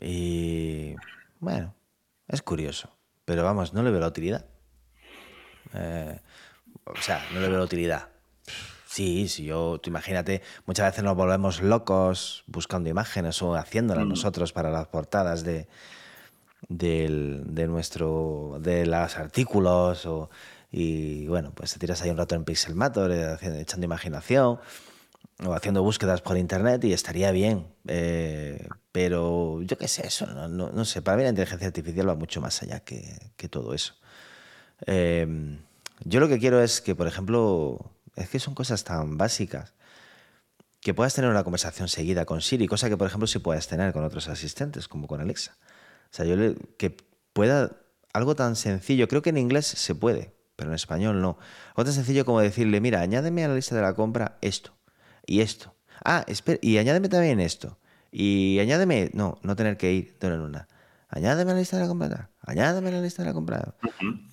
y bueno, es curioso. Pero vamos, no le veo la utilidad. Eh, o sea, no le veo la utilidad. Sí, sí, yo, tú imagínate, muchas veces nos volvemos locos buscando imágenes o haciéndolas mm. nosotros para las portadas de, de nuestro, de los artículos o, y bueno, pues te tiras ahí un rato en Pixelmator eh, echando imaginación o haciendo búsquedas por internet y estaría bien. Eh, pero yo qué sé, eso, no, sé, para mí la inteligencia artificial va mucho más allá que, todo eso. Em, yo lo que quiero es que, por ejemplo, es que son cosas tan básicas que puedas tener una conversación seguida con Siri, cosa que, por ejemplo, sí puedes tener con otros asistentes, como con Alexa. O sea, yo que pueda, algo tan sencillo, creo que en inglés se puede, pero en español no. Algo tan sencillo como decirle, mira, añádeme a la lista de la compra esto y esto. Ah, espera, y añádeme también esto. Y añádeme, no, no tener que ir de una en una. Añádeme a la lista de la compra. Añádeme a la lista de la compra.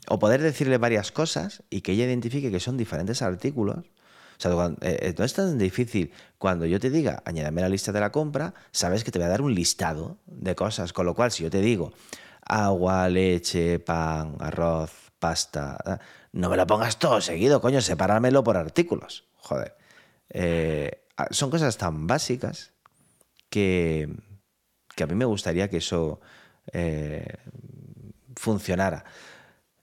O poder decirle varias cosas y que ella identifique que son diferentes artículos. O sea, eh, eh, no es tan difícil. Cuando yo te diga, añádeme a la lista de la compra, sabes que te voy a dar un listado de cosas. Con lo cual, si yo te digo agua, leche, pan, arroz, pasta, ah, no me lo pongas todo seguido, coño, sepármelo por artículos. Joder. Eh, son cosas tan básicas que, a mí me gustaría que eso eh, funcionara.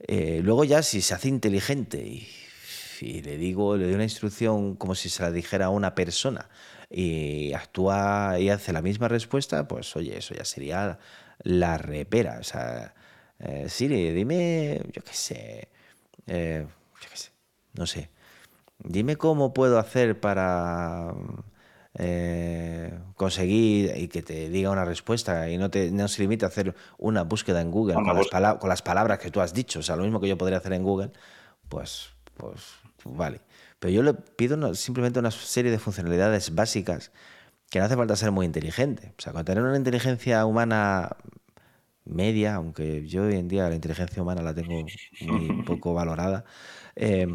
Eh, luego ya si se hace inteligente y, le digo, le doy una instrucción como si se la dijera a una persona y actúa y hace la misma respuesta, pues oye, eso ya sería la repera. O sea, eh, Siri, dime, yo qué sé, yo qué sé, no sé, dime cómo puedo hacer para eh, conseguir y que te diga una respuesta y no, te, no se limite a hacer una búsqueda en Google con las, con palabras que tú has dicho, o sea, lo mismo que yo podría hacer en Google, pues, pues vale. Pero yo le pido una- simplemente una serie de funcionalidades básicas que no hace falta ser muy inteligente. O sea, con tener una inteligencia humana media, aunque yo hoy en día la inteligencia humana la tengo muy poco valorada. eh,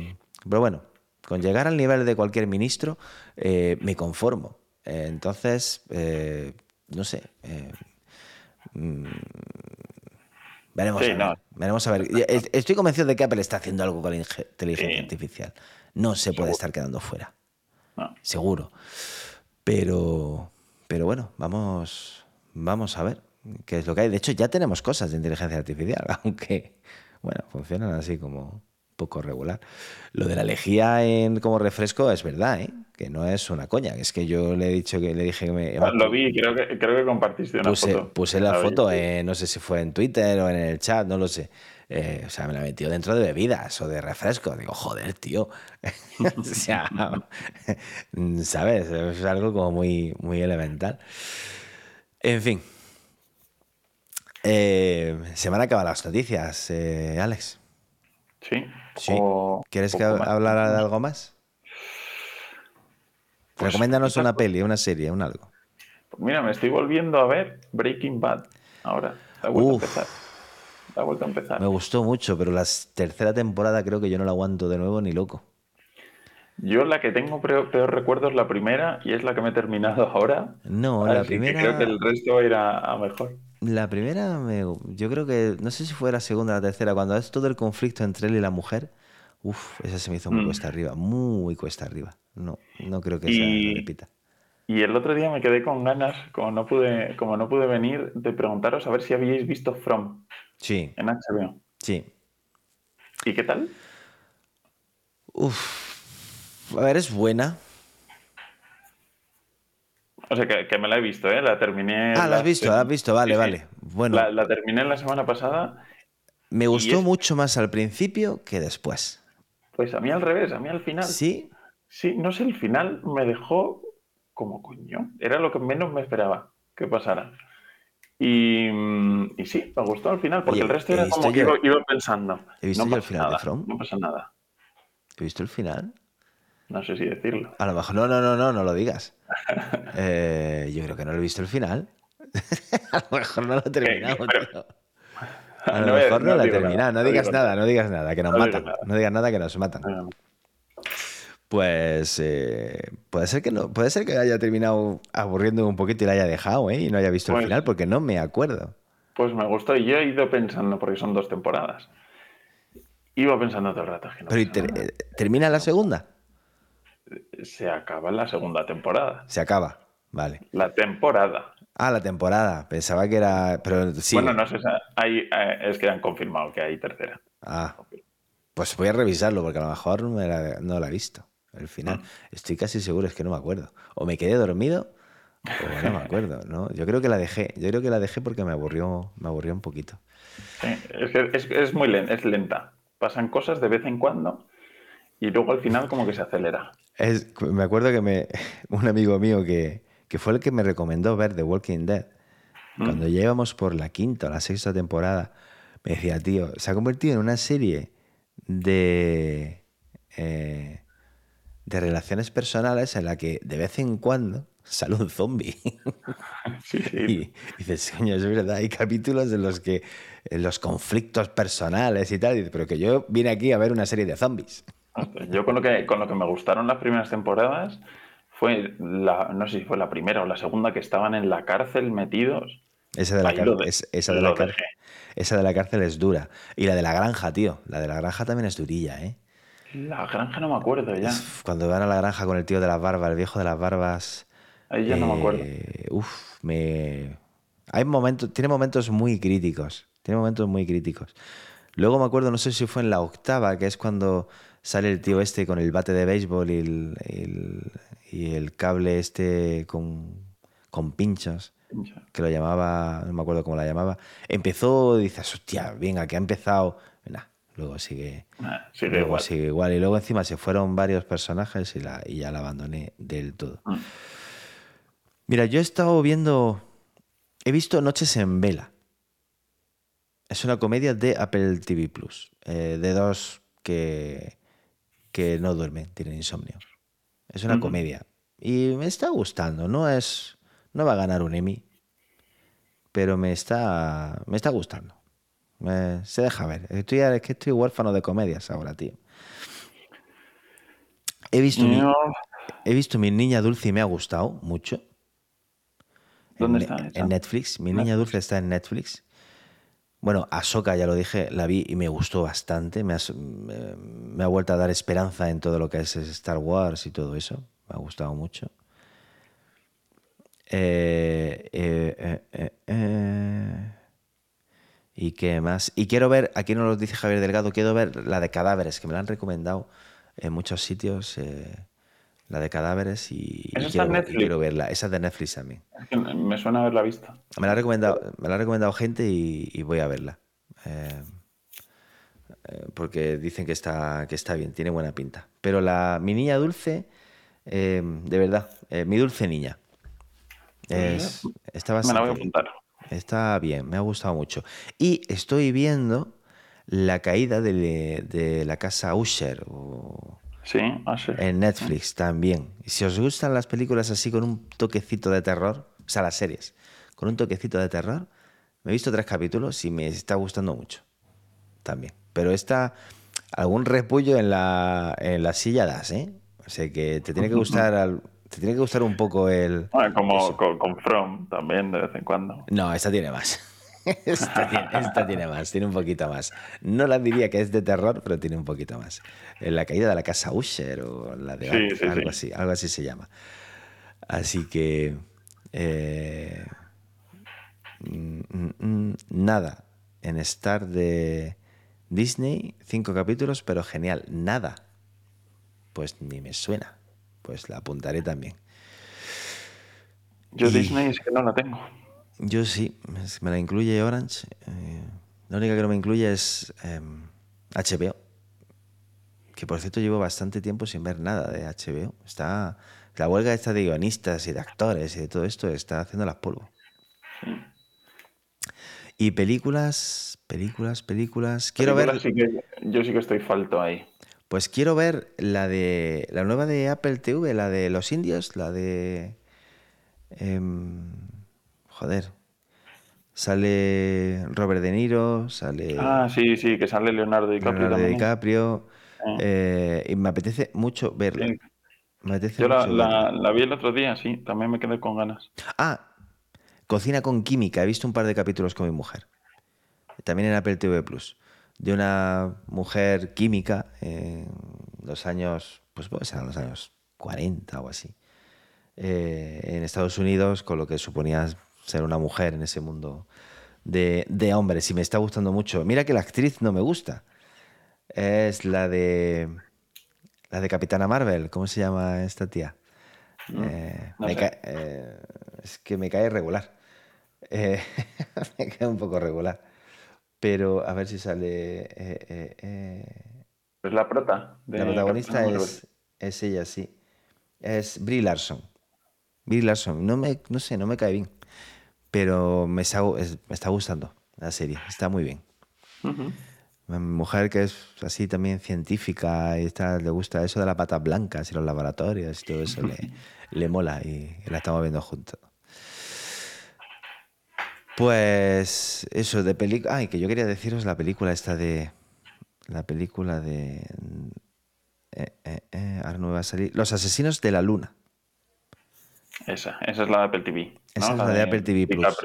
pero bueno, con llegar al nivel de cualquier ministro eh, me conformo. Eh, entonces, eh, no sé. mm, veremos, Sí, a ver, no. veremos a ver. Estoy convencido de que Apple está haciendo algo con la inteligencia Sí. artificial. No se puede Seguro. estar quedando fuera No. seguro. Pero, pero bueno, vamos, vamos a ver qué es lo que hay. De hecho, ya tenemos cosas de inteligencia artificial, aunque, bueno, funcionan así como poco regular. Lo de la lejía en, como refresco es verdad, ¿eh? Que no es una coña. Es que yo le he dicho que le dije que me. Ah, Lo vi, creo que, creo que compartiste una Puse, foto. puse la foto, eh, no sé si fue en Twitter o en el chat, no lo sé. Eh, o sea, me la metió dentro de bebidas o de refrescos. Digo, joder, tío. o sea, ¿sabes? Es algo como muy, muy elemental. En fin. Eh, se van a acabar las noticias, eh, Alex. Sí. Sí. O- ¿Quieres que hablara de algo más? Pues, Recomiéndanos una peli, una serie, un algo. Pues mira, me estoy volviendo a ver Breaking Bad ahora. La he vuelto Uf. a empezar. La he vuelto a empezar. Me gustó mucho, pero la tercera temporada creo que yo no la aguanto de nuevo ni loco. Yo la que tengo peor, peor recuerdo es la primera y es la que me he terminado ahora. No, la que primera. creo que el resto va a ir a, a mejor. La primera, me- yo creo que, no sé si fue la segunda o la tercera, cuando es todo el conflicto entre él y la mujer, uff, esa se me hizo muy Mm. cuesta arriba, muy cuesta arriba. No, no creo que Y- se repita. Y el otro día me quedé con ganas, como no pude, como no pude venir, de preguntaros a ver si habíais visto From Sí, en HBO. sí. ¿Y qué tal? Uff, a ver, es buena. O sea, que, que me la he visto, ¿eh? La terminé. Ah, la has visto, la has visto, vale, Sí, vale. Bueno, La, la terminé la semana pasada. me gustó es- mucho más al principio que después. Pues a mí al revés, a mí al final. ¿Sí? Sí, no sé, el final me dejó como coño. Era lo que menos me esperaba que pasara. Y, mm, y sí, me gustó al final, porque Oye, el resto he era como que iba, iba pensando. he visto no yo el final de nada, From. No pasa nada. ¿Has visto el final? No sé si decirlo. A lo mejor, no, no, no, no, no lo digas. Eh, yo creo que no lo he visto el final. a lo mejor no lo he terminado, pero- tío. A lo No mejor no, no lo he terminado. no no digas nada, nada. no digas nada, que nos matan. No digas nada, que nos matan. Pues eh, puede ser que no, puede ser que haya terminado aburriendo un poquito y la haya dejado, ¿eh? Y no haya visto el Pues- final porque no me acuerdo. Pues me gustó y yo he ido pensando, porque son dos temporadas. Iba pensando todo el rato. es que no Pero ¿y pasa ter- nada. eh, termina la segunda, Se acaba la segunda temporada. se acaba, vale. La temporada. Ah, la temporada. Pensaba que era, pero sí. Bueno, no sé, hay, eh, es que han confirmado que hay tercera. Ah, pues voy a revisarlo porque a lo mejor no, me la, no la he visto. El final. Estoy casi seguro, es que no me acuerdo. O me quedé dormido o no me acuerdo, ¿no? Yo creo que la dejé. Yo creo que la dejé porque me aburrió, me aburrió un poquito. Sí, es que es, es muy lenta, es lenta. Pasan cosas de vez en cuando y luego al final como que se acelera. Es- me acuerdo que me, un amigo mío que, que fue el que me recomendó ver The Walking Dead, Mm. cuando ya íbamos por la quinta o la sexta temporada, me decía, tío, se ha convertido en una serie de, eh, de relaciones personales en la que de vez en cuando sale un zombie. Sí, sí. Y dices, coño, es verdad, hay capítulos en los que en los conflictos personales y tal, y dices, pero que yo vine aquí a ver una serie de zombies. Yo con lo que con lo que me gustaron las primeras temporadas fue la, no sé si fue la primera o la segunda que estaban en la cárcel metidos. Esa de la, de- es- esa de la esa de la cárcel es dura. Y la de la granja, tío. La de la granja también es durilla, ¿eh? La granja no me acuerdo ya. Cuando van a la granja con el tío de las barbas, el viejo de las barbas. Ahí ya no me acuerdo. eh, Uf, me. Hay momentos, tiene momentos muy críticos. Tiene momentos muy críticos. Luego me acuerdo, no sé si fue en la octava, que es cuando sale el tío este con el bate de béisbol y el, y el, cable este con, con pinchos, que lo llamaba, no me acuerdo cómo la llamaba. Empezó, dices, hostia, venga, que ha empezado. luego sigue, sigue, igual. sigue igual. Y luego encima se fueron varios personajes y, la, y ya la abandoné del todo. Mm. Mira, yo he estado viendo, he visto Noches en Vela. Es una comedia de Apple TV Plus, eh, de dos que, que no duermen, tienen insomnio. Es una comedia. Y me está gustando. No es. No va a ganar un Emmy. Pero me está. Me está gustando. se deja ver. Estoy, es que estoy huérfano de comedias ahora, tío. He visto, mi, he visto mi niña dulce y me ha gustado mucho. ¿Dónde está? En Netflix. Mi niña dulce está en Netflix. Bueno, Ahsoka, ya lo dije, la vi y me gustó bastante. Me, ha vuelto a dar esperanza en todo lo que es Star Wars y todo eso. Me ha gustado mucho. Eh, eh, eh, ¿Y qué más? Y quiero ver, aquí no lo dice Javier Delgado, quiero ver la de cadáveres, que me la han recomendado en muchos sitios la de cadáveres y, quiero, verla. Esa es de Netflix también. me suena haberla visto. Me la ha recomendado, me la ha recomendado gente y, voy a verla. Eh, eh, porque dicen que está, que está bien, tiene buena pinta. Pero la, mi niña dulce, eh, de verdad, mi dulce niña. Es, está me la voy a apuntar. Está bien, me ha gustado mucho. Y estoy viendo la caída de, de la casa Usher. O, Sí, ah, En Netflix también. Y si os gustan las películas así con un toquecito de terror, o sea, las series, con un toquecito de terror, me he visto tres capítulos y me está gustando mucho. También. Pero está algún repullo en la, en la silla das, ¿eh? O sea que te tiene que gustar te tiene que gustar un poco el. como con, con, From también de vez en cuando. No, esta tiene más. esta, tiene, más, tiene un poquito más. No la diría que es de terror, pero tiene un poquito más. La caída de la casa Usher o la de algo, así, algo así se llama. Así que eh, mm, mm, mm, nada en Star de Disney, cinco capítulos, pero genial. Nada. Pues ni me suena. Pues la apuntaré también. Yo Disney es que no la tengo. Yo sí, me la incluye Orange. Eh, la única que no me incluye es HBO. Em, que por cierto llevo bastante tiempo sin ver nada de HBO. Está, la huelga esta de guionistas y de actores y de todo esto está haciendo las polvo. Y películas, películas, películas. Quiero ver. yo sí que estoy falto ahí. Pues quiero ver la de la nueva de Apple TV, la de los indios, la de. Em, Joder. Sale Robert De Niro, sale. Ah, sí, sí, que sale Leonardo DiCaprio. Leonardo DiCaprio. Eh, y me apetece mucho verla. Yo la, vi el otro día, sí, también me quedé con ganas. Ah, Cocina con Química. He visto un par de capítulos con mi mujer. También en Apple TV Plus. De una mujer química en los años, pues puede ser los años 40 o así. Eh, en Estados Unidos, con lo que suponía ser una mujer en ese mundo de, hombres y me está gustando mucho. Mira que la actriz no me gusta. Es la de la de Capitana Marvel. ¿Cómo se llama esta tía? Eh, eh, es que me cae regular. Eh, me cae un poco regular. Pero a ver si sale. pues la prota. la protagonista es, es, ella, sí. Es Brie Larson. Brie Larson. No, me, no sé, no me cae bien pero me está, me está gustando la serie, está muy bien. Mi mujer que es así también científica y está, le gusta eso de las patas blancas y los laboratorios y todo eso, le, le mola y, la estamos viendo juntos. Pues eso, de película... Ay, que yo quería deciros la película esta de... La película de... Eh, eh, eh, ahora no me va a salir. Los asesinos de la luna. Esa, esa es la de Apple TV. Esa es la, de, Apple TV Plus.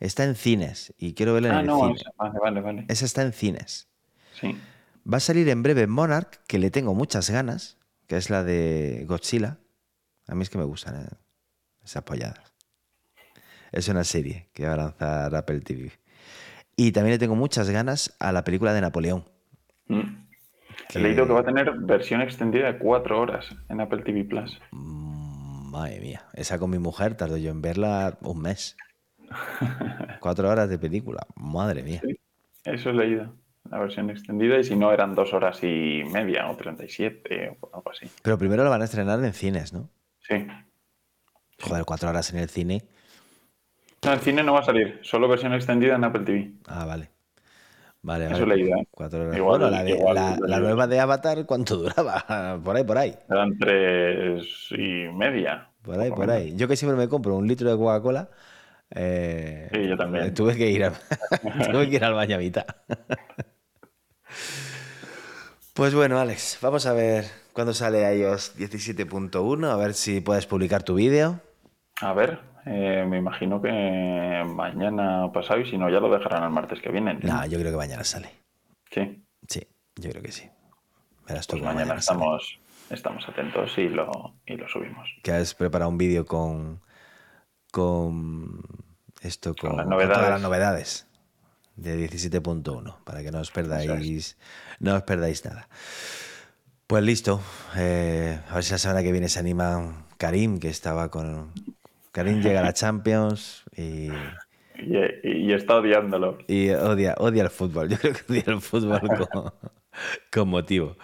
Está en cines y quiero verla en ah, el no, cine. Vale, vale, vale. Esa está en cines. Sí. Va a salir en breve Monarch, que le tengo muchas ganas, que es la de Godzilla. A mí es que me gustan ¿eh? esas polladas. Es una serie que va a lanzar Apple TV. Y también le tengo muchas ganas a la película de Napoleón. Mm. He leído que va a tener versión extendida de cuatro horas en Apple TV Plus. Mm, madre mía, esa con mi mujer tardó yo en verla un mes. cuatro horas de película, madre mía. eso he leído, la versión extendida, y si no eran dos horas y media o 37 o algo así. Pero primero la van a estrenar en cines, ¿no? Sí. Joder, cuatro horas en el cine. No, en cine no va a salir, solo versión extendida en Apple TV. Ah, vale. Vale, Eso vale. leí, ¿eh? Cuatro horas. Igual- bueno, la, de- igual- la- la nueva de Avatar, ¿cuánto duraba? Por ahí, por ahí. Eran tres y media. Por ahí, Por ahí. Yo que siempre me compro un litro de Coca-Cola. eh, Sí, yo también. Tuve que ir, a- tuve que ir al baño a mitad. Pues bueno, Alex, vamos a ver cuándo sale iOS 17.1, a ver si puedes publicar tu vídeo. A ver, eh, me imagino que mañana pasado y si no ya lo dejarán el martes que viene. ¿entiendes? No, yo creo que mañana sale. Sí, Sí, yo creo que sí. Verás tú pues mañana sale. estamos, estamos atentos y lo, y lo subimos. Que has preparado un vídeo con. con. esto, con, Con las con todas novedades. las novedades de 17.1, para que no os perdáis. No os perdáis nada. Pues listo. eh, a ver si la semana que viene se anima Karim, que estaba con. Karim llega a la Champions y, Y, y está odiándolo. y odia, odia el fútbol. Yo creo que odia el fútbol con, con motivo.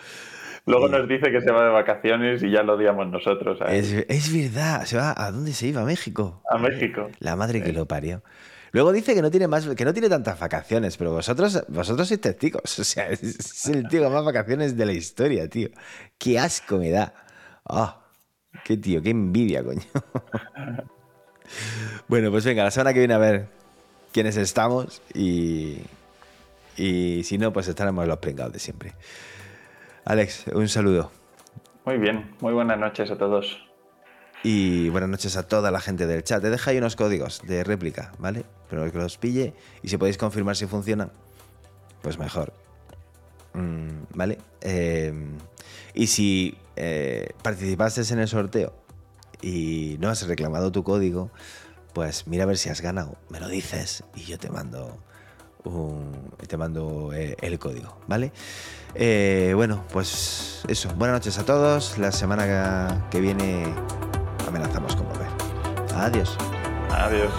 Luego nos dice que se va de vacaciones y ya lo odiamos nosotros. Es, es verdad. ¿Se va, ¿A dónde se iba? ¿A México? A México. La madre que lo parió. Luego dice que no tiene más, que no tiene tantas vacaciones, pero vosotros, vosotros sois testigos. O sea, es, es el tío con más vacaciones de la historia, tío. Qué asco me da. Ah, qué tío, qué envidia, coño. bueno, pues venga, la semana que viene a ver quiénes estamos y, y si no, pues estaremos los pringados de siempre. Alex, un saludo. Muy bien, muy buenas noches a todos. Y buenas noches a toda la gente del chat. Te dejo ahí unos códigos de réplica, ¿vale? Pero que los pille y si podéis confirmar si funcionan, pues mejor. Mm, ¿Vale? Eh, y si eh, participaste en el sorteo y no has reclamado tu código, pues mira a ver si has ganado. Me lo dices y yo te mando un- te mando eh, el código, ¿vale? Eh, bueno, pues eso. Buenas noches a todos. La semana que viene amenazamos con volver. Adiós. Adiós.